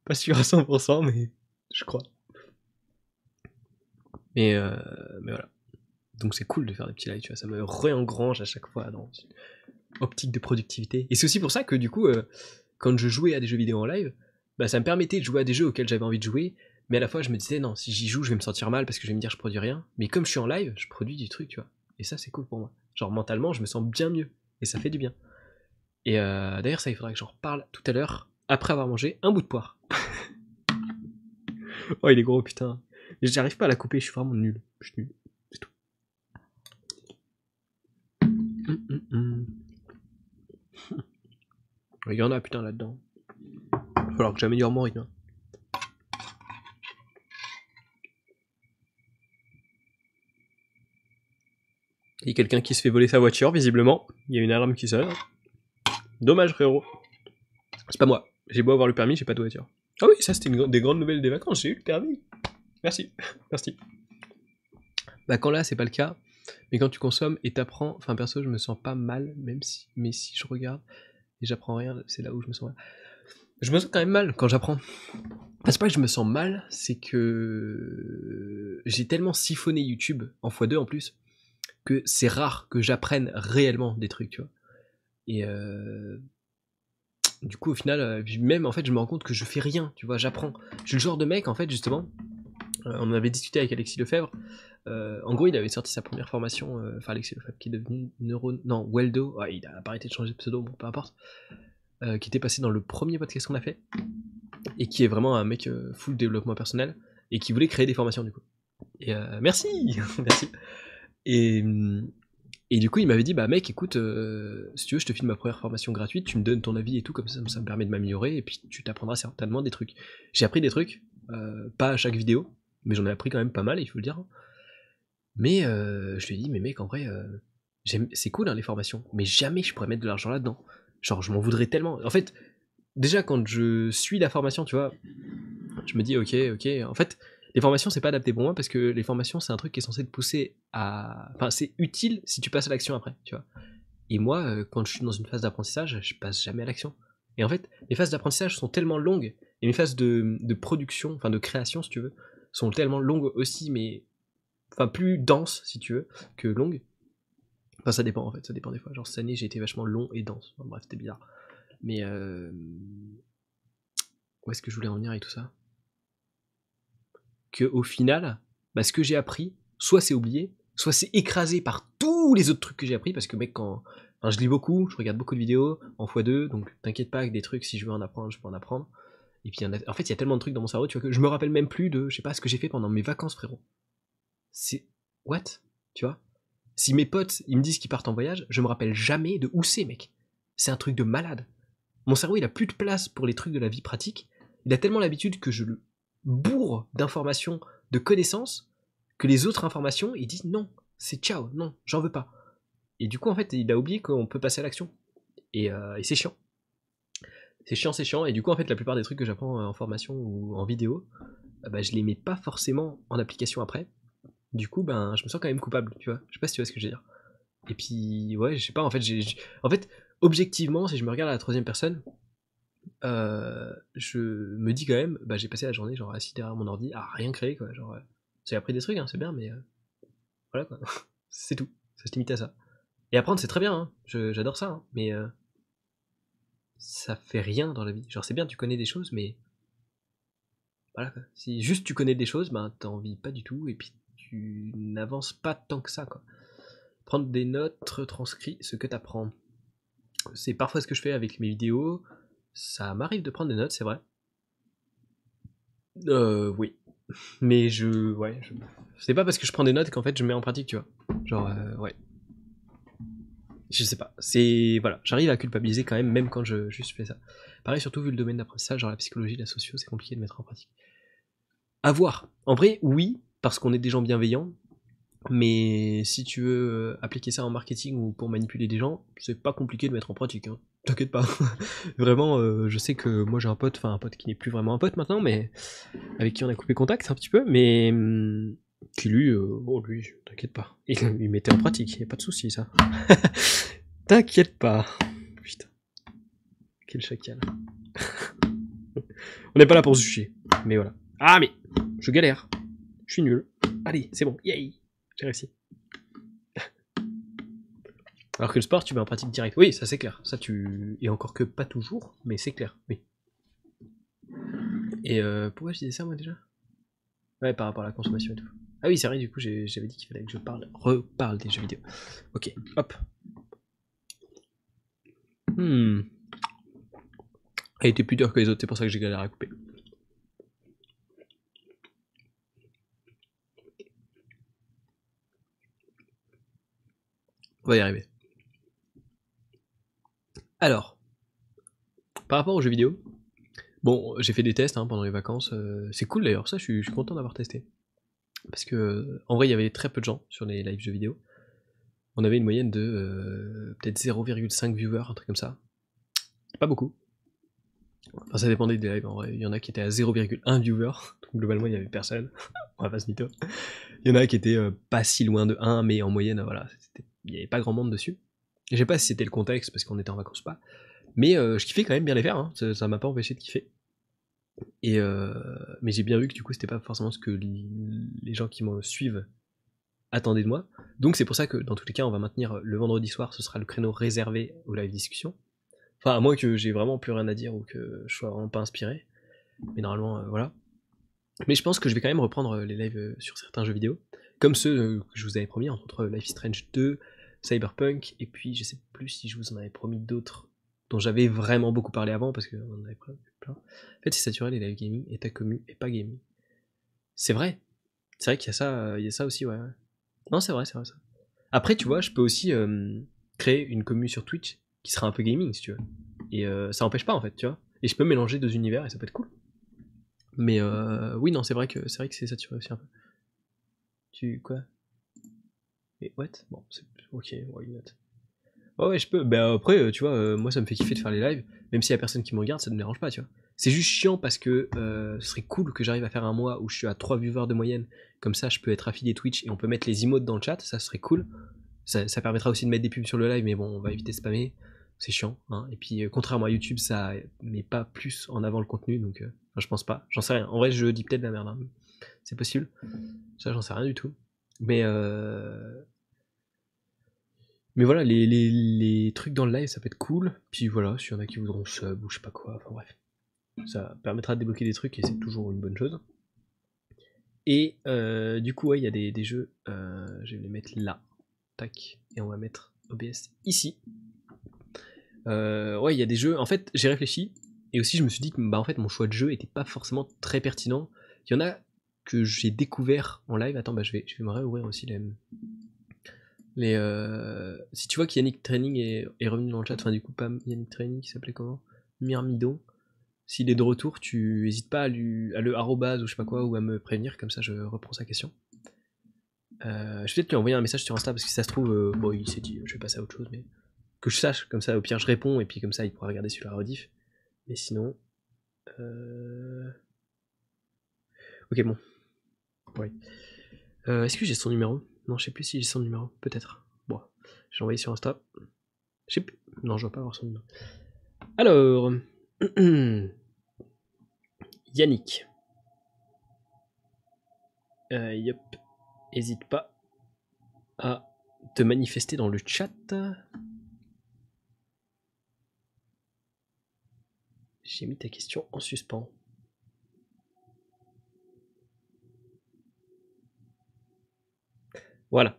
Speaker 1: Pas sûr à 100%, mais je crois. Mais, mais voilà. Donc c'est cool de faire des petits lives, tu vois, ça me réengrange à chaque fois optique de productivité. Et c'est aussi pour ça que du coup, euh, quand je jouais à des jeux vidéo en live, bah, ça me permettait de jouer à des jeux auxquels j'avais envie de jouer, mais à la fois je me disais non, si j'y joue, je vais me sentir mal parce que je vais me dire je produis rien. Mais comme je suis en live, je produis du truc, tu vois. Et ça c'est cool pour moi. Genre mentalement, je me sens bien mieux. Et ça fait du bien. Et euh, d'ailleurs, ça, il faudra que j'en reparle tout à l'heure, après avoir mangé un bout de poire. oh, il est gros, putain. J'arrive pas à la couper, je suis vraiment nul. Je suis nul. C'est tout. Hum, hum, hum. Il y en a, putain, là-dedans. Falloir que j'améliore mon rythme. hein. Il y a quelqu'un qui se fait voler sa voiture, visiblement. Il y a une alarme qui sonne. Dommage, frérot. C'est pas moi. J'ai beau avoir le permis, j'ai pas de voiture. Ah oui, ça c'était une des grandes nouvelles des vacances, j'ai eu le permis. Merci, merci. Bah quand là c'est pas le cas, Mais quand tu consommes et t'apprends, enfin perso, je me sens pas mal, même si, mais si je regarde et j'apprends rien, c'est là où je me sens mal. Je me sens quand même mal quand j'apprends. C'est pas que je me sens mal, c'est que j'ai tellement siphonné YouTube en x2 en plus que c'est rare que j'apprenne réellement des trucs, tu vois. Et euh, du coup, au final, euh, même en fait, je me rends compte que je fais rien, tu vois, j'apprends. Je suis le genre de mec, en fait, justement. Euh, on avait discuté avec Alexis Lefebvre. En gros, il avait sorti sa première formation, enfin Alexis Lefebvre, qui est devenu Neuro, non, Weldo. il a arrêté de changer de pseudo, bon, peu importe. qui était passé dans le premier podcast qu'on a fait et qui est vraiment un mec full développement personnel et qui voulait créer des formations du coup. Et merci, merci. Et, et du coup, il m'avait dit, bah mec, écoute, euh, si tu veux, je te filme ma première formation gratuite, tu me donnes ton avis et tout, comme ça, ça me permet de m'améliorer, et puis tu t'apprendras certainement des trucs. J'ai appris des trucs, euh, pas à chaque vidéo, mais j'en ai appris quand même pas mal, il faut le dire. Mais euh, je lui ai dit, mais mec, en vrai, c'est cool hein, les formations, mais jamais je pourrais mettre de l'argent là-dedans. Genre, je m'en voudrais tellement. En fait, déjà quand je suis la formation, tu vois, je me dis, ok, ok, en fait, les formations, c'est pas adapté pour moi parce que les formations, c'est un truc qui est censé te pousser à. Enfin, c'est utile si tu passes à l'action après, tu vois. Et moi, euh, quand je suis dans une phase d'apprentissage, je passe jamais à l'action. Et en fait, les phases d'apprentissage sont tellement longues, et mes phases de, production, enfin de création, si tu veux, sont tellement longues aussi, mais. Enfin, plus denses, si tu veux, que longues. Enfin, ça dépend en fait, ça dépend des fois. Genre, cette année, j'ai été vachement long et dense. bref, c'était bizarre. Mais. Euh... Où est-ce que je voulais en venir avec tout ça? Que au final, bah, ce que j'ai appris, soit c'est oublié, soit c'est écrasé par tous les autres trucs que j'ai appris, parce que mec, quand je lis beaucoup, je regarde beaucoup de vidéos en x2, donc t'inquiète pas avec des trucs, si je veux en apprendre, je peux en apprendre. Et puis en fait, il y a tellement de trucs dans mon cerveau, tu vois, que je me rappelle même plus de, je sais pas, ce que j'ai fait pendant mes vacances, frérot. C'est. What? Tu vois? Si mes potes, ils me disent qu'ils partent en voyage, je me rappelle jamais de où c'est, mec. C'est un truc de malade. Mon cerveau, il a plus de place pour les trucs de la vie pratique. Il a tellement l'habitude que je le bourre d'informations, de connaissances, que les autres informations, ils disent non, c'est ciao, non, j'en veux pas. Et du coup, en fait, il a oublié qu'on peut passer à l'action. Et, euh, c'est chiant. C'est chiant, c'est chiant. Et du coup, en fait, la plupart des trucs que j'apprends en formation ou en vidéo, euh, bah, je les mets pas forcément en application après. Du coup, ben, je me sens quand même coupable, tu vois. Je sais pas si tu vois ce que je veux dire. Et puis, ouais, je sais pas, en fait, j'ai, en fait, objectivement, si je me regarde à la troisième personne, euh, je me dis quand même, bah, j'ai passé la journée genre assis derrière mon ordi à rien créer quoi. Genre, j'ai appris des trucs, hein, c'est bien, mais euh, voilà quoi. c'est tout. Ça se limite à ça. Et apprendre c'est très bien, hein. j'adore ça, hein. mais euh, ça fait rien dans la vie. Genre c'est bien, tu connais des choses, mais voilà quoi. Si juste tu connais des choses, ben t'en vis pas du tout et puis tu n'avances pas tant que ça quoi. Prendre des notes, retranscrit ce que t'apprends. C'est parfois ce que je fais avec mes vidéos, ça m'arrive de prendre des notes, c'est vrai. Euh, oui. Mais je. Ouais. C'est pas parce que je prends des notes qu'en fait je mets en pratique, tu vois. Genre, euh, ouais. Je sais pas. C'est. Voilà. J'arrive à culpabiliser quand même, même quand je juste fais ça. Pareil, surtout vu le domaine d'apprentissage, genre la psychologie, la socio, c'est compliqué de mettre en pratique. À voir. En vrai, oui, parce qu'on est des gens bienveillants. Mais si tu veux euh, appliquer ça en marketing ou pour manipuler des gens, c'est pas compliqué de mettre en pratique. Hein. T'inquiète pas. vraiment, euh, je sais que moi j'ai un pote, enfin un pote qui n'est plus vraiment un pote maintenant, mais avec qui on a coupé contact un petit peu, mais hum, qui lui, euh, bon lui, t'inquiète pas. Il, mettait en pratique, y a pas de souci ça. t'inquiète pas. Putain. Quel chacal. on n'est pas là pour se mais voilà. Ah mais, je galère. Je suis nul. Allez, c'est bon, yay, j'ai réussi. Alors que le sport, tu mets en pratique direct. Oui, ça c'est clair. Ça tu. Et encore que pas toujours, mais c'est clair, oui. Et euh, pourquoi je disais ça moi déjà? Ouais, par rapport à la consommation et tout. Ah oui, c'est vrai, du coup j'avais dit qu'il fallait que je parle, reparle des jeux vidéo. Ok, hop. Hmm. Elle était plus dure que les autres, c'est pour ça que j'ai galéré à couper. On va y arriver. Alors, par rapport aux jeux vidéo, bon, j'ai fait des tests hein, pendant les vacances. Euh, c'est cool d'ailleurs, ça, je suis, content d'avoir testé. Parce que, en vrai, il y avait très peu de gens sur les live jeux vidéo. On avait une moyenne de euh, peut-être 0,5 viewers, un truc comme ça. Pas beaucoup. Enfin, ça dépendait des lives, en vrai. Il y en a qui étaient à 0,1 viewer. Donc, globalement, il n'y avait personne. On va pas se mytho. Il y en a qui étaient euh, pas si loin de 1, mais en moyenne, voilà, il n'y avait pas grand monde dessus. Je sais pas si c'était le contexte, parce qu'on était en vacances ou pas. Mais euh, je kiffais quand même bien les faire, hein. ça m'a pas empêché de kiffer. Et euh, mais j'ai bien vu que du coup c'était pas forcément ce que les gens qui me suivent attendaient de moi. Donc c'est pour ça que dans tous les cas on va maintenir le vendredi soir, ce sera le créneau réservé aux live discussions. Enfin à moins que j'ai vraiment plus rien à dire ou que je sois vraiment pas inspiré. Mais normalement voilà. Mais je pense que je vais quand même reprendre euh, les lives euh, sur certains jeux vidéo, comme ceux euh, que je vous avais promis, entre Life is Strange 2, Cyberpunk, et puis je sais plus si je vous en avais promis d'autres dont j'avais vraiment beaucoup parlé avant, parce qu'on en avait plein. En fait, c'est saturé les live gaming, état commu et pas gaming. C'est vrai. C'est vrai qu'il y a ça, ça aussi, ouais. Non, c'est vrai, c'est vrai ça. Après, tu vois, je peux aussi créer une commu sur Twitch qui sera un peu gaming, si tu veux. Et ça empêche pas, en fait, tu vois. Et je peux mélanger deux univers et ça peut être cool. Mais euh, oui, non, c'est vrai que c'est vrai que c'est saturé aussi un peu. Tu quoi? Et what? Bon, c'est ok, why not? Ouais, je peux. Bah après, euh, tu vois, euh, moi ça me fait kiffer de faire les lives, même s'il y a personne qui me regarde, ça ne me dérange pas, tu vois. C'est juste chiant parce que ce serait cool que j'arrive à faire un mois où je suis à 3 viewers de moyenne, comme ça je peux être affilié Twitch et on peut mettre les emotes dans le chat, ça serait cool. Ça, ça permettra aussi de mettre des pubs sur le live, mais bon, on va éviter de spammer c'est chiant. Hein. Et puis, contrairement à YouTube, ça met pas plus en avant le contenu, donc je pense pas. J'en sais rien. En vrai, je dis peut-être de la merde. Hein. C'est possible. Ça, j'en sais rien du tout. Mais euh... mais voilà, les, les, trucs dans le live, ça peut être cool. Puis voilà, s'il y a qui voudront sub ou je sais pas quoi. Enfin bref, ça permettra de débloquer des trucs et c'est toujours une bonne chose. Et euh, du coup, il y a des, jeux. Euh, je vais les mettre là. Tac. Et on va mettre OBS ici. Euh, ouais, il y a des jeux. En fait, j'ai réfléchi et aussi, je me suis dit que bah, en fait, mon choix de jeu était pas forcément très pertinent. Il y en a que j'ai découvert en live. Attends, bah, je, vais, je vais me réouvrir aussi les. Les euh, Si tu vois qu'Yannick Training est, revenu dans le chat, enfin, du coup, pas Yannick Training qui s'appelait comment? Myrmidon. S'il est de retour, tu n'hésites pas à, lui, à le ou je sais pas quoi, ou à me prévenir, comme ça je reprends sa question. Euh, je vais peut-être lui envoyer un message sur Insta parce que si ça se trouve, euh, bon, il s'est dit je vais passer à autre chose, mais que je sache, comme ça au pire je réponds et puis comme ça il pourra regarder sur la rediff. Mais sinon. Ok, bon. Euh, Est-ce que j'ai son numéro? Non, je sais plus si j'ai son numéro. Peut-être. Bon, j'ai envoyé sur Insta. Je sais plus. Non, je vois pas avoir son numéro. Alors. Yannick. Euh, yep. Hésite pas à te manifester dans le chat. J'ai mis ta question en suspens. Voilà.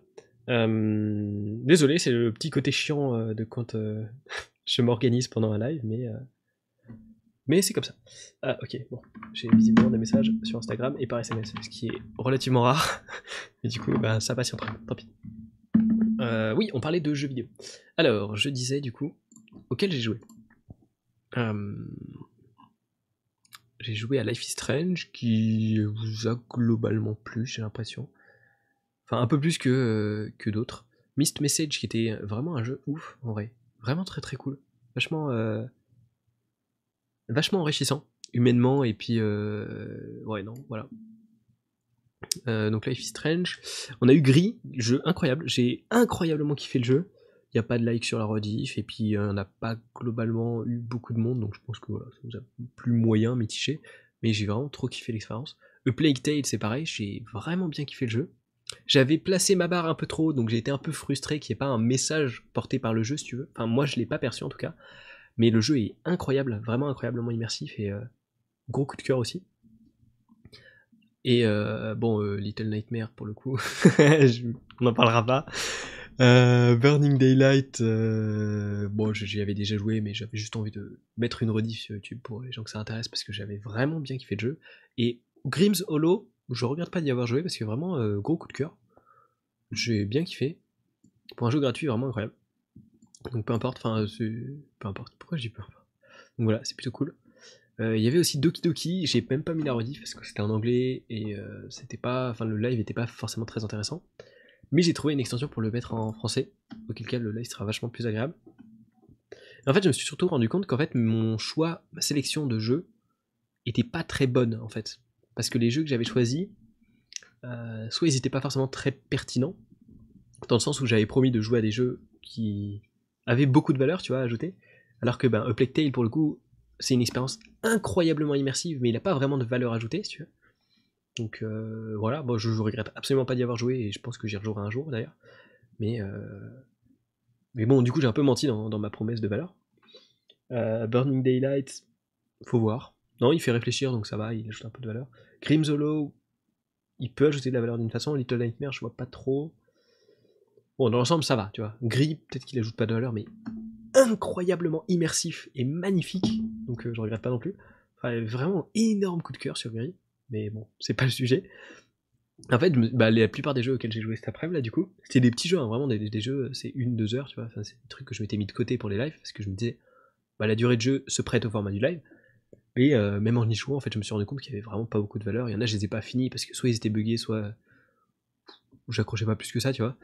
Speaker 1: Euh, désolé, c'est le petit côté chiant euh, de quand euh, je m'organise pendant un live, mais, mais c'est comme ça. Ah, ok, bon. J'ai visiblement des messages sur Instagram et par SMS, ce qui est relativement rare. et du coup, ben, ça patientera, tant pis. oui, on parlait de jeux vidéo. Alors, je disais du coup, auquel j'ai joué. J'ai joué à Life is Strange qui vous a globalement plu, j'ai l'impression. Enfin, un peu plus que, euh, que d'autres. Mist Message qui était vraiment un jeu ouf en vrai. Vraiment très très cool. Vachement, euh, vachement enrichissant, humainement, et puis. ouais, non, voilà. donc Life is Strange. On a eu Gris, jeu incroyable. J'ai incroyablement kiffé le jeu il n'y a pas de like sur la rediff, et puis on n'a pas globalement eu beaucoup de monde, donc je pense que voilà, ça vous a plus moyen, mitigé, mais j'ai vraiment trop kiffé l'expérience. A Plague Tale, c'est pareil, j'ai vraiment bien kiffé le jeu. J'avais placé ma barre un peu trop, donc j'ai été un peu frustré qu'il n'y ait pas un message porté par le jeu, si tu veux. Enfin, moi, je l'ai pas perçu en tout cas. Mais le jeu est incroyable, vraiment incroyablement immersif et euh, gros coup de cœur aussi. Et euh, bon, euh, Little Nightmare pour le coup, on n'en parlera pas. Burning Daylight, bon, j'y avais déjà joué, mais j'avais juste envie de mettre une rediff sur YouTube pour les gens que ça intéresse parce que j'avais vraiment bien kiffé le jeu. Et Grims Hollow, je regrette pas d'y avoir joué parce que vraiment euh, gros coup de cœur. J'ai bien kiffé. Pour un jeu gratuit, vraiment incroyable. Donc peu importe, enfin, peu importe. Pourquoi dis peu importe Donc voilà, c'est plutôt cool. Il y avait aussi Doki Doki, j'ai même pas mis la rediff parce que c'était en anglais et c'était pas, enfin le live était pas forcément très intéressant. Mais j'ai trouvé une extension pour le mettre en français, auquel cas le live sera vachement plus agréable. en fait, je me suis surtout rendu compte qu'en fait, mon choix, ma sélection de jeux était pas très bonne en fait. Parce que les jeux que j'avais choisis, euh, soit ils n'étaient pas forcément très pertinents, dans le sens où j'avais promis de jouer à des jeux qui avaient beaucoup de valeur, tu vois, ajouter, alors que ben, A Plague Tale, pour le coup, c'est une expérience incroyablement immersive, mais il n'a pas vraiment de valeur ajoutée, tu veux. Donc euh, voilà, bon, je, regrette absolument pas d'y avoir joué, et je pense que j'y rejouerai un jour d'ailleurs. Mais, euh, mais bon, du coup, j'ai un peu menti dans, ma promesse de valeur. Burning Daylight, faut voir. Non, il fait réfléchir, donc ça va, il ajoute un peu de valeur. Hollow, il peut ajouter de la valeur d'une façon. Little Nightmare, je vois pas trop. Bon, dans l'ensemble, ça va, tu vois. Gris, peut-être qu'il ajoute pas de valeur, mais incroyablement immersif et magnifique. Donc, euh, je regrette pas non plus. Enfin, vraiment énorme coup de cœur sur Gris. Mais bon, c'est pas le sujet. En fait, bah, la plupart des jeux auxquels j'ai joué cet après-midi, là, du coup, c'était des petits jeux, hein, vraiment des, jeux, c'est une, deux heures, tu vois. C'est des trucs que je m'étais mis de côté pour les lives, parce que je me disais, bah, la durée de jeu se prête au format du live. Et euh, même en y jouant, en fait, je me suis rendu compte qu'il y avait vraiment pas beaucoup de valeur. Il y en a, je les ai pas finis parce que soit ils étaient buggés, soit j'accrochais pas plus que ça, tu vois.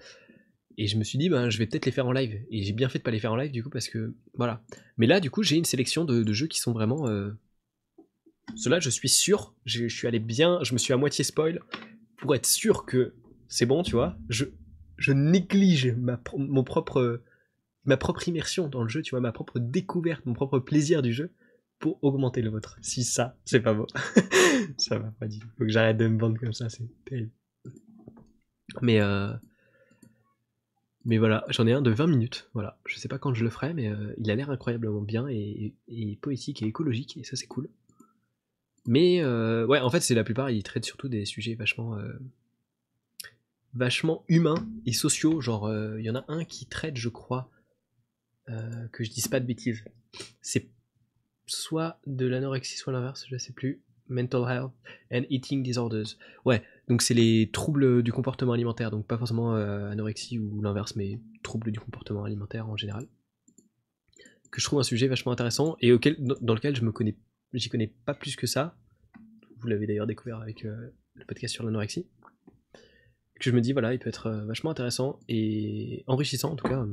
Speaker 1: Et je me suis dit, ben, je vais peut-être les faire en live. Et j'ai bien fait de pas les faire en live, du coup, parce que voilà. Mais là, du coup, j'ai une sélection de, jeux qui sont vraiment. Euh... Ceux-là, je suis sûr, je, suis allé bien, je me suis à moitié spoil pour être sûr que c'est bon, tu vois. Je, je néglige ma, propre, ma propre immersion dans le jeu, tu vois, ma propre découverte, mon propre plaisir du jeu pour augmenter le vôtre. Si ça, c'est pas beau. ça va pas tout. Faut que j'arrête de me vendre comme ça, c'est terrible. Mais euh... Mais voilà, j'en ai un de 20 minutes. Voilà, je sais pas quand je le ferai, mais euh, il a l'air incroyablement bien et, poétique et écologique, et ça c'est cool. Mais euh, ouais, en fait, c'est la plupart, ils traitent surtout des sujets vachement, vachement humains et sociaux. Genre, il y en a un qui traite, je crois, que je dise pas de bêtises. C'est soit de l'anorexie, soit l'inverse, je sais plus. Mental health and eating disorders. Ouais, donc c'est les troubles du comportement alimentaire, donc pas forcément euh, anorexie ou l'inverse, mais troubles du comportement alimentaire en général. Que je trouve un sujet vachement intéressant et auquel, dans lequel je me connais, j'y connais pas plus que ça. Vous l'avez d'ailleurs découvert avec euh, le podcast sur l'anorexie. Que je me dis voilà, il peut être euh, vachement intéressant et enrichissant en tout cas.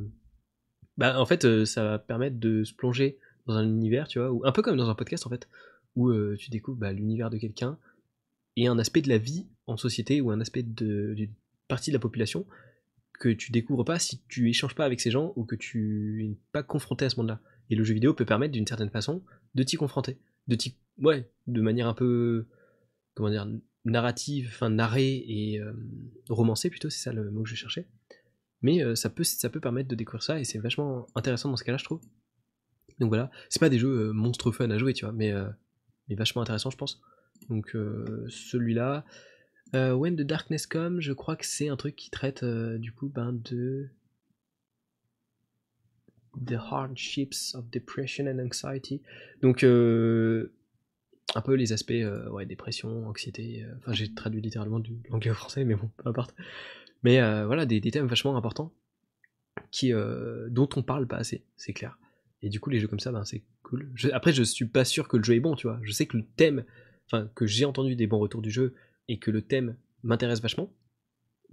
Speaker 1: Bah en fait, ça va permettre de se plonger dans un univers, tu vois, ou un peu comme dans un podcast en fait, où euh, tu découvres bah, l'univers de quelqu'un et un aspect de la vie en société ou un aspect d'une partie de la population que tu découvres pas si tu échanges pas avec ces gens ou que tu n'es pas confronté à ce monde-là. Et le jeu vidéo peut permettre d'une certaine façon de t'y confronter, de t'y, ouais, de manière un peu, comment dire, narrative, enfin narrée et euh, romancée plutôt, c'est ça le mot que je cherchais. Mais euh, ça peut, ça peut permettre de découvrir ça et c'est vachement intéressant dans ce cas-là, je trouve. Donc voilà, c'est pas des jeux euh, monstres fun à jouer, tu vois, mais, euh, vachement intéressant, je pense. Donc euh, celui-là. When the Darkness Comes, je crois que c'est un truc qui traite du coup ben, de. The hardships of depression and anxiety. Donc un peu les aspects ouais, dépression, anxiété. Enfin, j'ai traduit littéralement du l'anglais au français, mais bon, peu importe. Mais voilà, des, thèmes vachement importants qui, dont on parle pas assez, c'est clair. Et du coup, les jeux comme ça, ben, c'est cool. après, je suis pas sûr que le jeu est bon, tu vois. Je sais que le thème, enfin, que j'ai entendu des bons retours du jeu et que le thème m'intéresse vachement,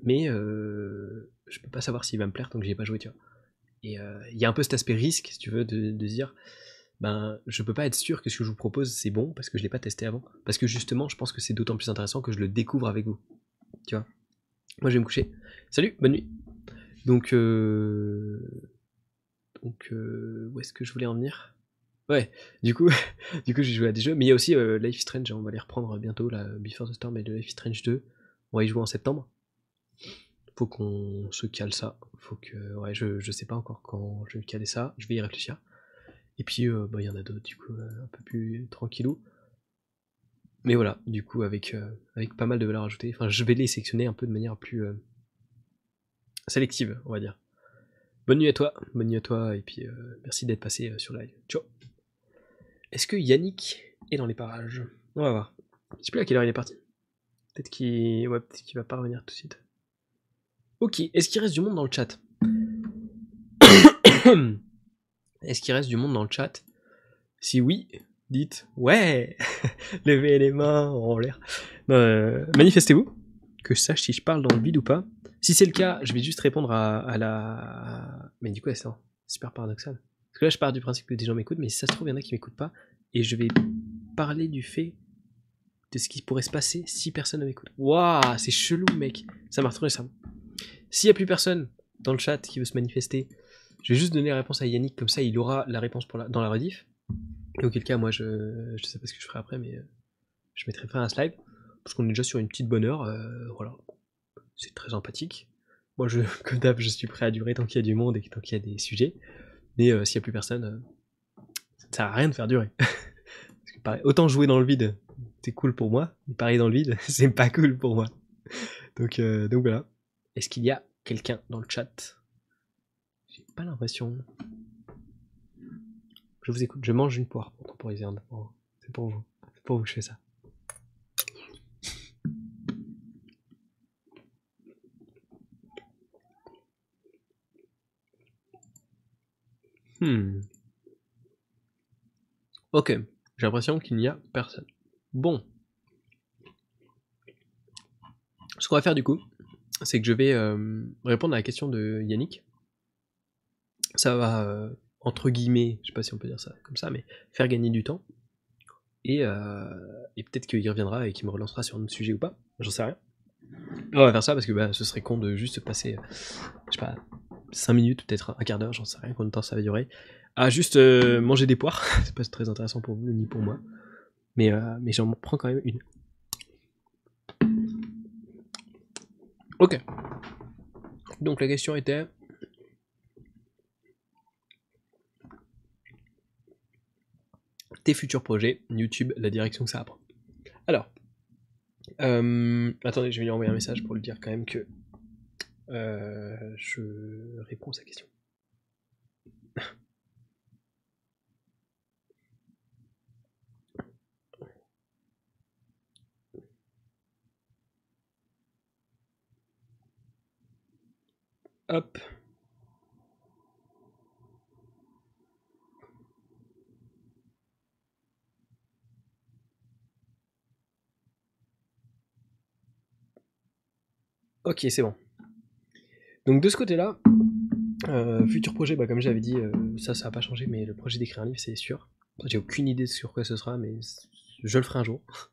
Speaker 1: mais euh, je peux pas savoir s'il va me plaire tant que j'y ai pas joué, tu vois. Et euh, il y a un peu cet aspect risque, si tu veux, de, de dire, ben, je peux pas être sûr que ce que je vous propose c'est bon parce que je l'ai pas testé avant. Parce que justement, je pense que c'est d'autant plus intéressant que je le découvre avec vous. Tu vois. Moi, je vais me coucher. Salut, bonne nuit. Donc, euh, donc, euh, où est-ce que je voulais en venir? Ouais, du coup, du coup j'ai joué à des jeux, mais il y a aussi euh, Life is Strange, on va les reprendre bientôt, là, Before the Storm et le Life is Strange 2. On va y jouer en septembre. Faut qu'on se cale ça. Faut que. Ouais, je, je sais pas encore quand je vais caler ça, je vais y réfléchir. Et puis, euh, bah, il y en a d'autres, du coup, un peu plus tranquillou. Mais voilà, du coup, avec, avec pas mal de valeur ajoutée. Enfin, je vais les sélectionner un peu de manière plus sélective, on va dire. Bonne nuit à toi, bonne nuit à toi, et puis euh, merci d'être passé euh, sur live. Ciao. Est-ce que Yannick est dans les parages? On va voir. Je sais plus à quelle heure il est parti. Peut-être qu'il ouais, peut va pas revenir tout de suite. Ok, est-ce qu'il reste du monde dans le chat? Est-ce qu'il reste du monde dans le chat? Si oui, dites ouais Levez les mains en l'air. Euh, manifestez-vous, que je sache si je parle dans le vide ou pas. Si c'est le cas, je vais juste répondre à, la. Mais du coup, c'est super paradoxal. Parce que là, je pars du principe que des gens m'écoutent, mais si ça se trouve, il y en a qui m'écoutent pas. Et je vais parler du fait de ce qui pourrait se passer si personne ne m'écoute. Waouh, c'est chelou, mec. Ça m'a retrouvé ça. S'il n'y a plus personne dans le chat qui veut se manifester, je vais juste donner la réponse à Yannick, comme ça il aura la réponse dans la rediff. Et auquel cas, moi, je, je sais pas ce que je ferai après, mais euh, je mettrai fin à ce live. Parce qu'on est déjà sur une petite bonne heure. euh, voilà. C'est très empathique. Moi, je, comme d'hab, je suis prêt à durer tant qu'il y a du monde et tant qu'il y a des sujets. Mais euh, s'il n'y a plus personne, euh, ça ne sert à rien de faire durer. Parce que pareil, autant jouer dans le vide, c'est cool pour moi. Mais pareil dans le vide, c'est pas cool pour moi. Donc, euh, donc voilà. Est-ce qu'il y a quelqu'un dans le chat? J'ai pas l'impression. Je vous écoute. Je mange une poire pour temporiser un. C'est pour vous. C'est pour vous que je fais ça. Hmm. Ok. J'ai l'impression qu'il n'y a personne. Bon. Ce qu'on va faire du coup, c'est que je vais euh, répondre à la question de Yannick. Ça va, euh, entre guillemets, je sais pas si on peut dire ça comme ça, mais faire gagner du temps. Et, euh, et peut-être qu'il reviendra et qu'il me relancera sur un sujet ou pas. J'en sais rien. On va faire ça parce que bah, ce serait con de juste passer, je sais pas, 5 minutes, peut-être un quart d'heure, j'en sais rien combien de temps ça va durer, à juste euh, manger des poires. C'est pas très intéressant pour vous ni pour moi. Mais, euh, mais j'en prends quand même une. Ok. Donc la question était. Tes futurs projets, YouTube, la direction que ça prend. Alors. euh, attendez, je vais lui envoyer un message pour lui dire quand même que euh, je réponds à sa question. Hop. Ok, c'est bon. Donc de ce côté-là, euh, futur projet, bah, comme j'avais dit, euh, ça, ça n'a pas changé, mais le projet d'écrire un livre, c'est sûr. J'ai aucune idée sur quoi ce sera, mais je le ferai un jour.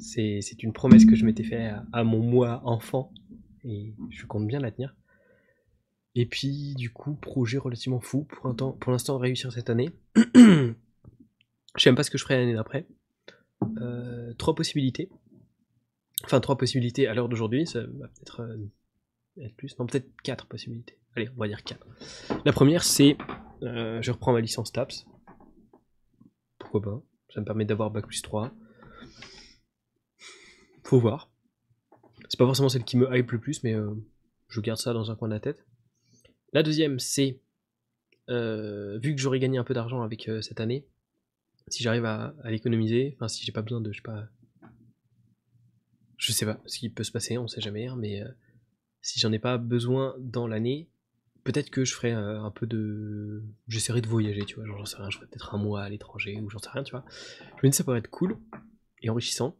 Speaker 1: C'est une promesse que je m'étais fait à, mon moi enfant, et je compte bien la tenir. Et puis, du coup, projet relativement fou pour l'instant réussir cette année. je sais même pas ce que je ferai l'année d'après. Euh, trois possibilités. Enfin, trois possibilités à l'heure d'aujourd'hui, ça va peut-être plus. Non, peut-être quatre possibilités. Allez, on va dire quatre. La première, c'est euh, je reprends ma licence TAPS. Pourquoi pas Ça me permet d'avoir Bac plus 3. Faut voir. C'est pas forcément celle qui me hype le plus, mais euh, je garde ça dans un coin de la tête. La deuxième, c'est euh, vu que j'aurais gagné un peu d'argent avec cette année, si j'arrive à, à l'économiser, enfin si j'ai pas besoin de, je sais pas, je sais pas ce qui peut se passer, on sait jamais, hein, mais si j'en ai pas besoin dans l'année, peut-être que je ferai euh, un peu de, j'essaierai de voyager, tu vois, j'en sais rien, je ferai peut-être un mois à l'étranger ou j'en sais rien, tu vois. Je me dis ça pourrait être cool et enrichissant.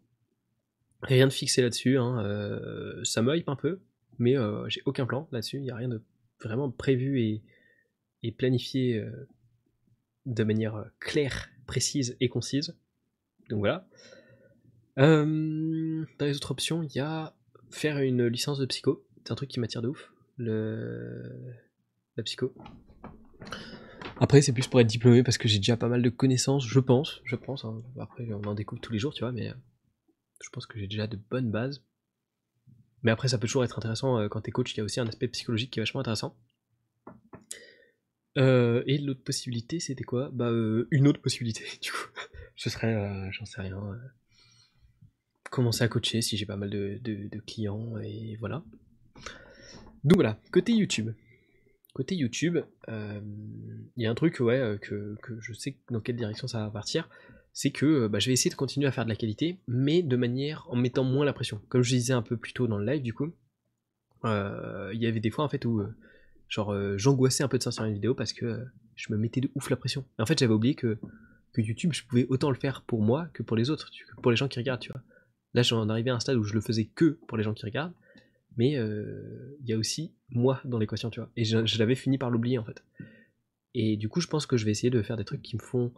Speaker 1: Rien de fixé là-dessus, hein, euh, ça me hype un peu, mais euh, j'ai aucun plan là-dessus, il n'y a rien de vraiment prévu et, planifié de manière claire, précise et concise. Donc voilà. Dans les autres options, il y a faire une licence de psycho. C'est un truc qui m'attire de ouf. Le... La psycho. Après, c'est plus pour être diplômé parce que j'ai déjà pas mal de connaissances, je pense. Je pense. hein. Après, on en découvre tous les jours, tu vois, mais euh, je pense que j'ai déjà de bonnes bases. Mais après, ça peut toujours être intéressant euh, quand t'es coach. Il y a aussi un aspect psychologique qui est vachement intéressant. Euh, et l'autre possibilité, c'était quoi? Bah, une autre possibilité, du coup. Ce serait, j'en sais rien, commencer à coacher si j'ai pas mal de- de clients, et voilà. Donc voilà, côté YouTube. Côté YouTube, euh, il y a un truc, ouais, euh, que, je sais dans quelle direction ça va partir, c'est que euh, bah, je vais essayer de continuer à faire de la qualité, mais de manière en mettant moins la pression. Comme je disais un peu plus tôt dans le live, du coup, il y avait des fois en fait où j'angoissais un peu de sortir une vidéo parce que je me mettais de ouf la pression. Et en fait, j'avais oublié que, que YouTube, je pouvais autant le faire pour moi que pour les autres, pour les gens qui regardent. Là, j'en arrivais à un stade où je le faisais que pour les gens qui regardent, mais euh, il y a aussi moi dans l'équation, tu vois. Et je, l'avais fini par l'oublier en fait. Et du coup, je pense que je vais essayer de faire des trucs qui me font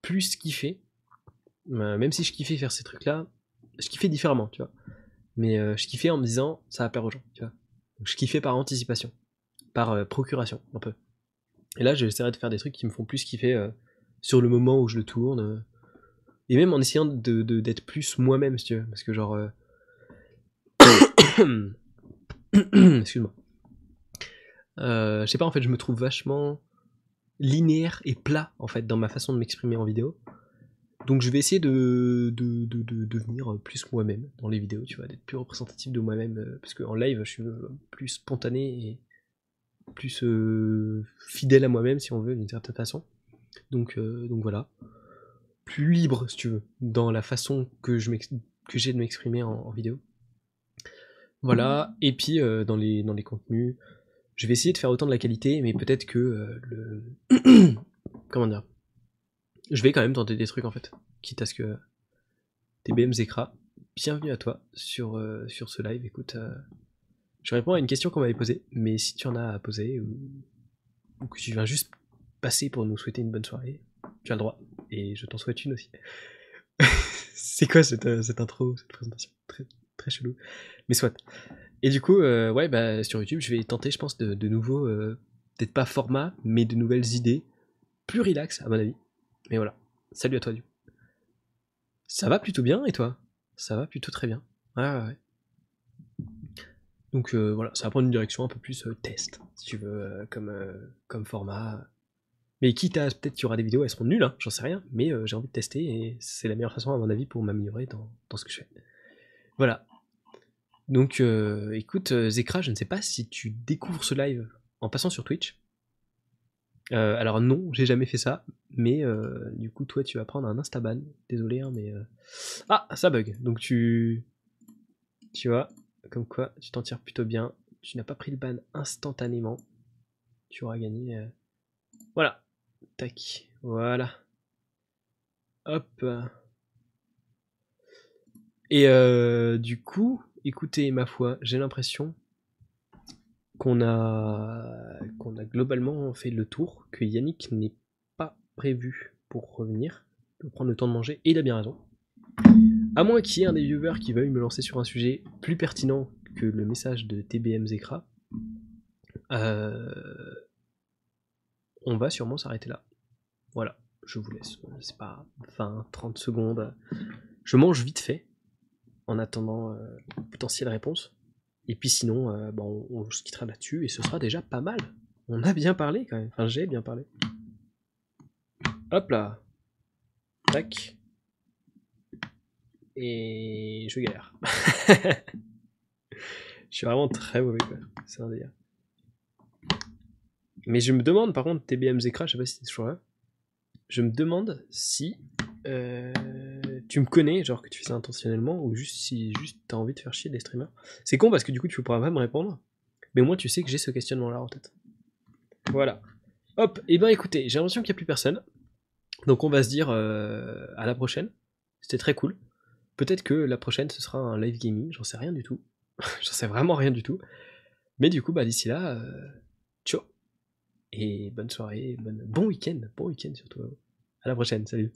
Speaker 1: plus kiffer Euh, même si je kiffais faire ces trucs-là, je kiffais différemment, tu vois. Mais euh, je kiffais en me disant, ça va plaire aux gens, tu vois. Je kiffais par anticipation, par procuration, un peu. Et là, j'essaierai de faire des trucs qui me font plus kiffer sur le moment où je le tourne. et même en essayant de, d'être plus moi-même, si tu veux. Parce que genre... Excuse-moi. je sais pas, en fait, je me trouve vachement linéaire et plat, en fait, dans ma façon de m'exprimer en vidéo. Donc je vais essayer de, devenir plus moi-même dans les vidéos, tu vois, d'être plus représentatif de moi-même, euh, parce qu'en live je suis plus spontané et plus euh, fidèle à moi-même si on veut d'une certaine façon. Donc, euh, donc voilà. Plus libre si tu veux, dans la façon que j'ai de m'exprimer en, vidéo. Voilà, et puis dans, les, dans les contenus, je vais essayer de faire autant de la qualité, mais peut-être que le... Comment dire? Je vais quand même tenter des trucs en fait. Quitte à ce que TBM Zekra, bienvenue à toi sur, euh, ce live. Écoute, euh, je réponds à une question qu'on m'avait posée, mais si tu en as à poser ou, que tu viens juste passer pour nous souhaiter une bonne soirée, tu as le droit. Et je t'en souhaite une aussi. C'est quoi cette, euh, cette, intro, cette présentation? Très, très chelou. Mais soit. Et du coup, ouais, bah, sur YouTube, je vais tenter, je pense, de, de nouveau, peut-être pas format, mais de nouvelles idées, plus relax, à mon avis. Mais voilà. Salut à toi, du Ça va plutôt bien, et toi? Ça va plutôt très bien. Ouais, ouais. Donc euh, voilà, ça va prendre une direction un peu plus euh, test, si tu veux, euh, comme, comme format. Mais quitte à peut-être qu'il y aura des vidéos, elles seront nulles, hein, j'en sais rien, mais j'ai envie de tester et c'est la meilleure façon, à mon avis, pour m'améliorer dans, dans, ce que je fais. Voilà. Donc écoute, Zekra, je ne sais pas si tu découvres ce live en passant sur Twitch. Euh, alors non, j'ai jamais fait ça, mais euh, du coup toi tu vas prendre un instaban. Désolé, hein, mais euh, ah ça bug. Donc tu, tu vois, comme quoi tu t'en tires plutôt bien. Tu n'as pas pris le ban instantanément. Tu auras gagné. Voilà, tac, voilà. Hop. Et du coup, écoutez ma foi, j'ai l'impression qu'on a, globalement fait le tour, que Yannick n'est pas prévu pour revenir, pour prendre le temps de manger, et il a bien raison. À moins qu'il y ait un des viewers qui veuille me lancer sur un sujet plus pertinent que le message de TBM Zekra, euh, on va sûrement s'arrêter là. Voilà, je vous laisse. C'est pas 20-30 secondes. Je mange vite fait, en attendant euh, potentielle réponse. Et puis sinon, euh, bon, on, se quittera là-dessus et ce sera déjà pas mal. On a bien parlé quand même. Enfin, j'ai bien parlé. Hop là. Tac. Et je galère. je suis vraiment très mauvais. C'est un délire. Mais je me demande par contre, TBM Zekra, je sais pas si c'est toujours là. Je me demande si euh, tu me connais, genre que tu fais ça intentionnellement, ou juste si juste t'as envie de faire chier des streamers. C'est con parce que du coup tu pourras pas me répondre, mais moi tu sais que j'ai ce questionnement là en tête. Voilà. Hop, et eh ben écoutez, j'ai l'impression qu'il n'y a plus personne. Donc on va se dire euh, à la prochaine. C'était très cool. Peut-être que la prochaine ce sera un live gaming, j'en sais rien du tout. j'en sais vraiment rien du tout. Mais du coup, bah d'ici là, euh, ciao. Et bonne soirée, bon week-end, bon week-end surtout. À la prochaine, salut.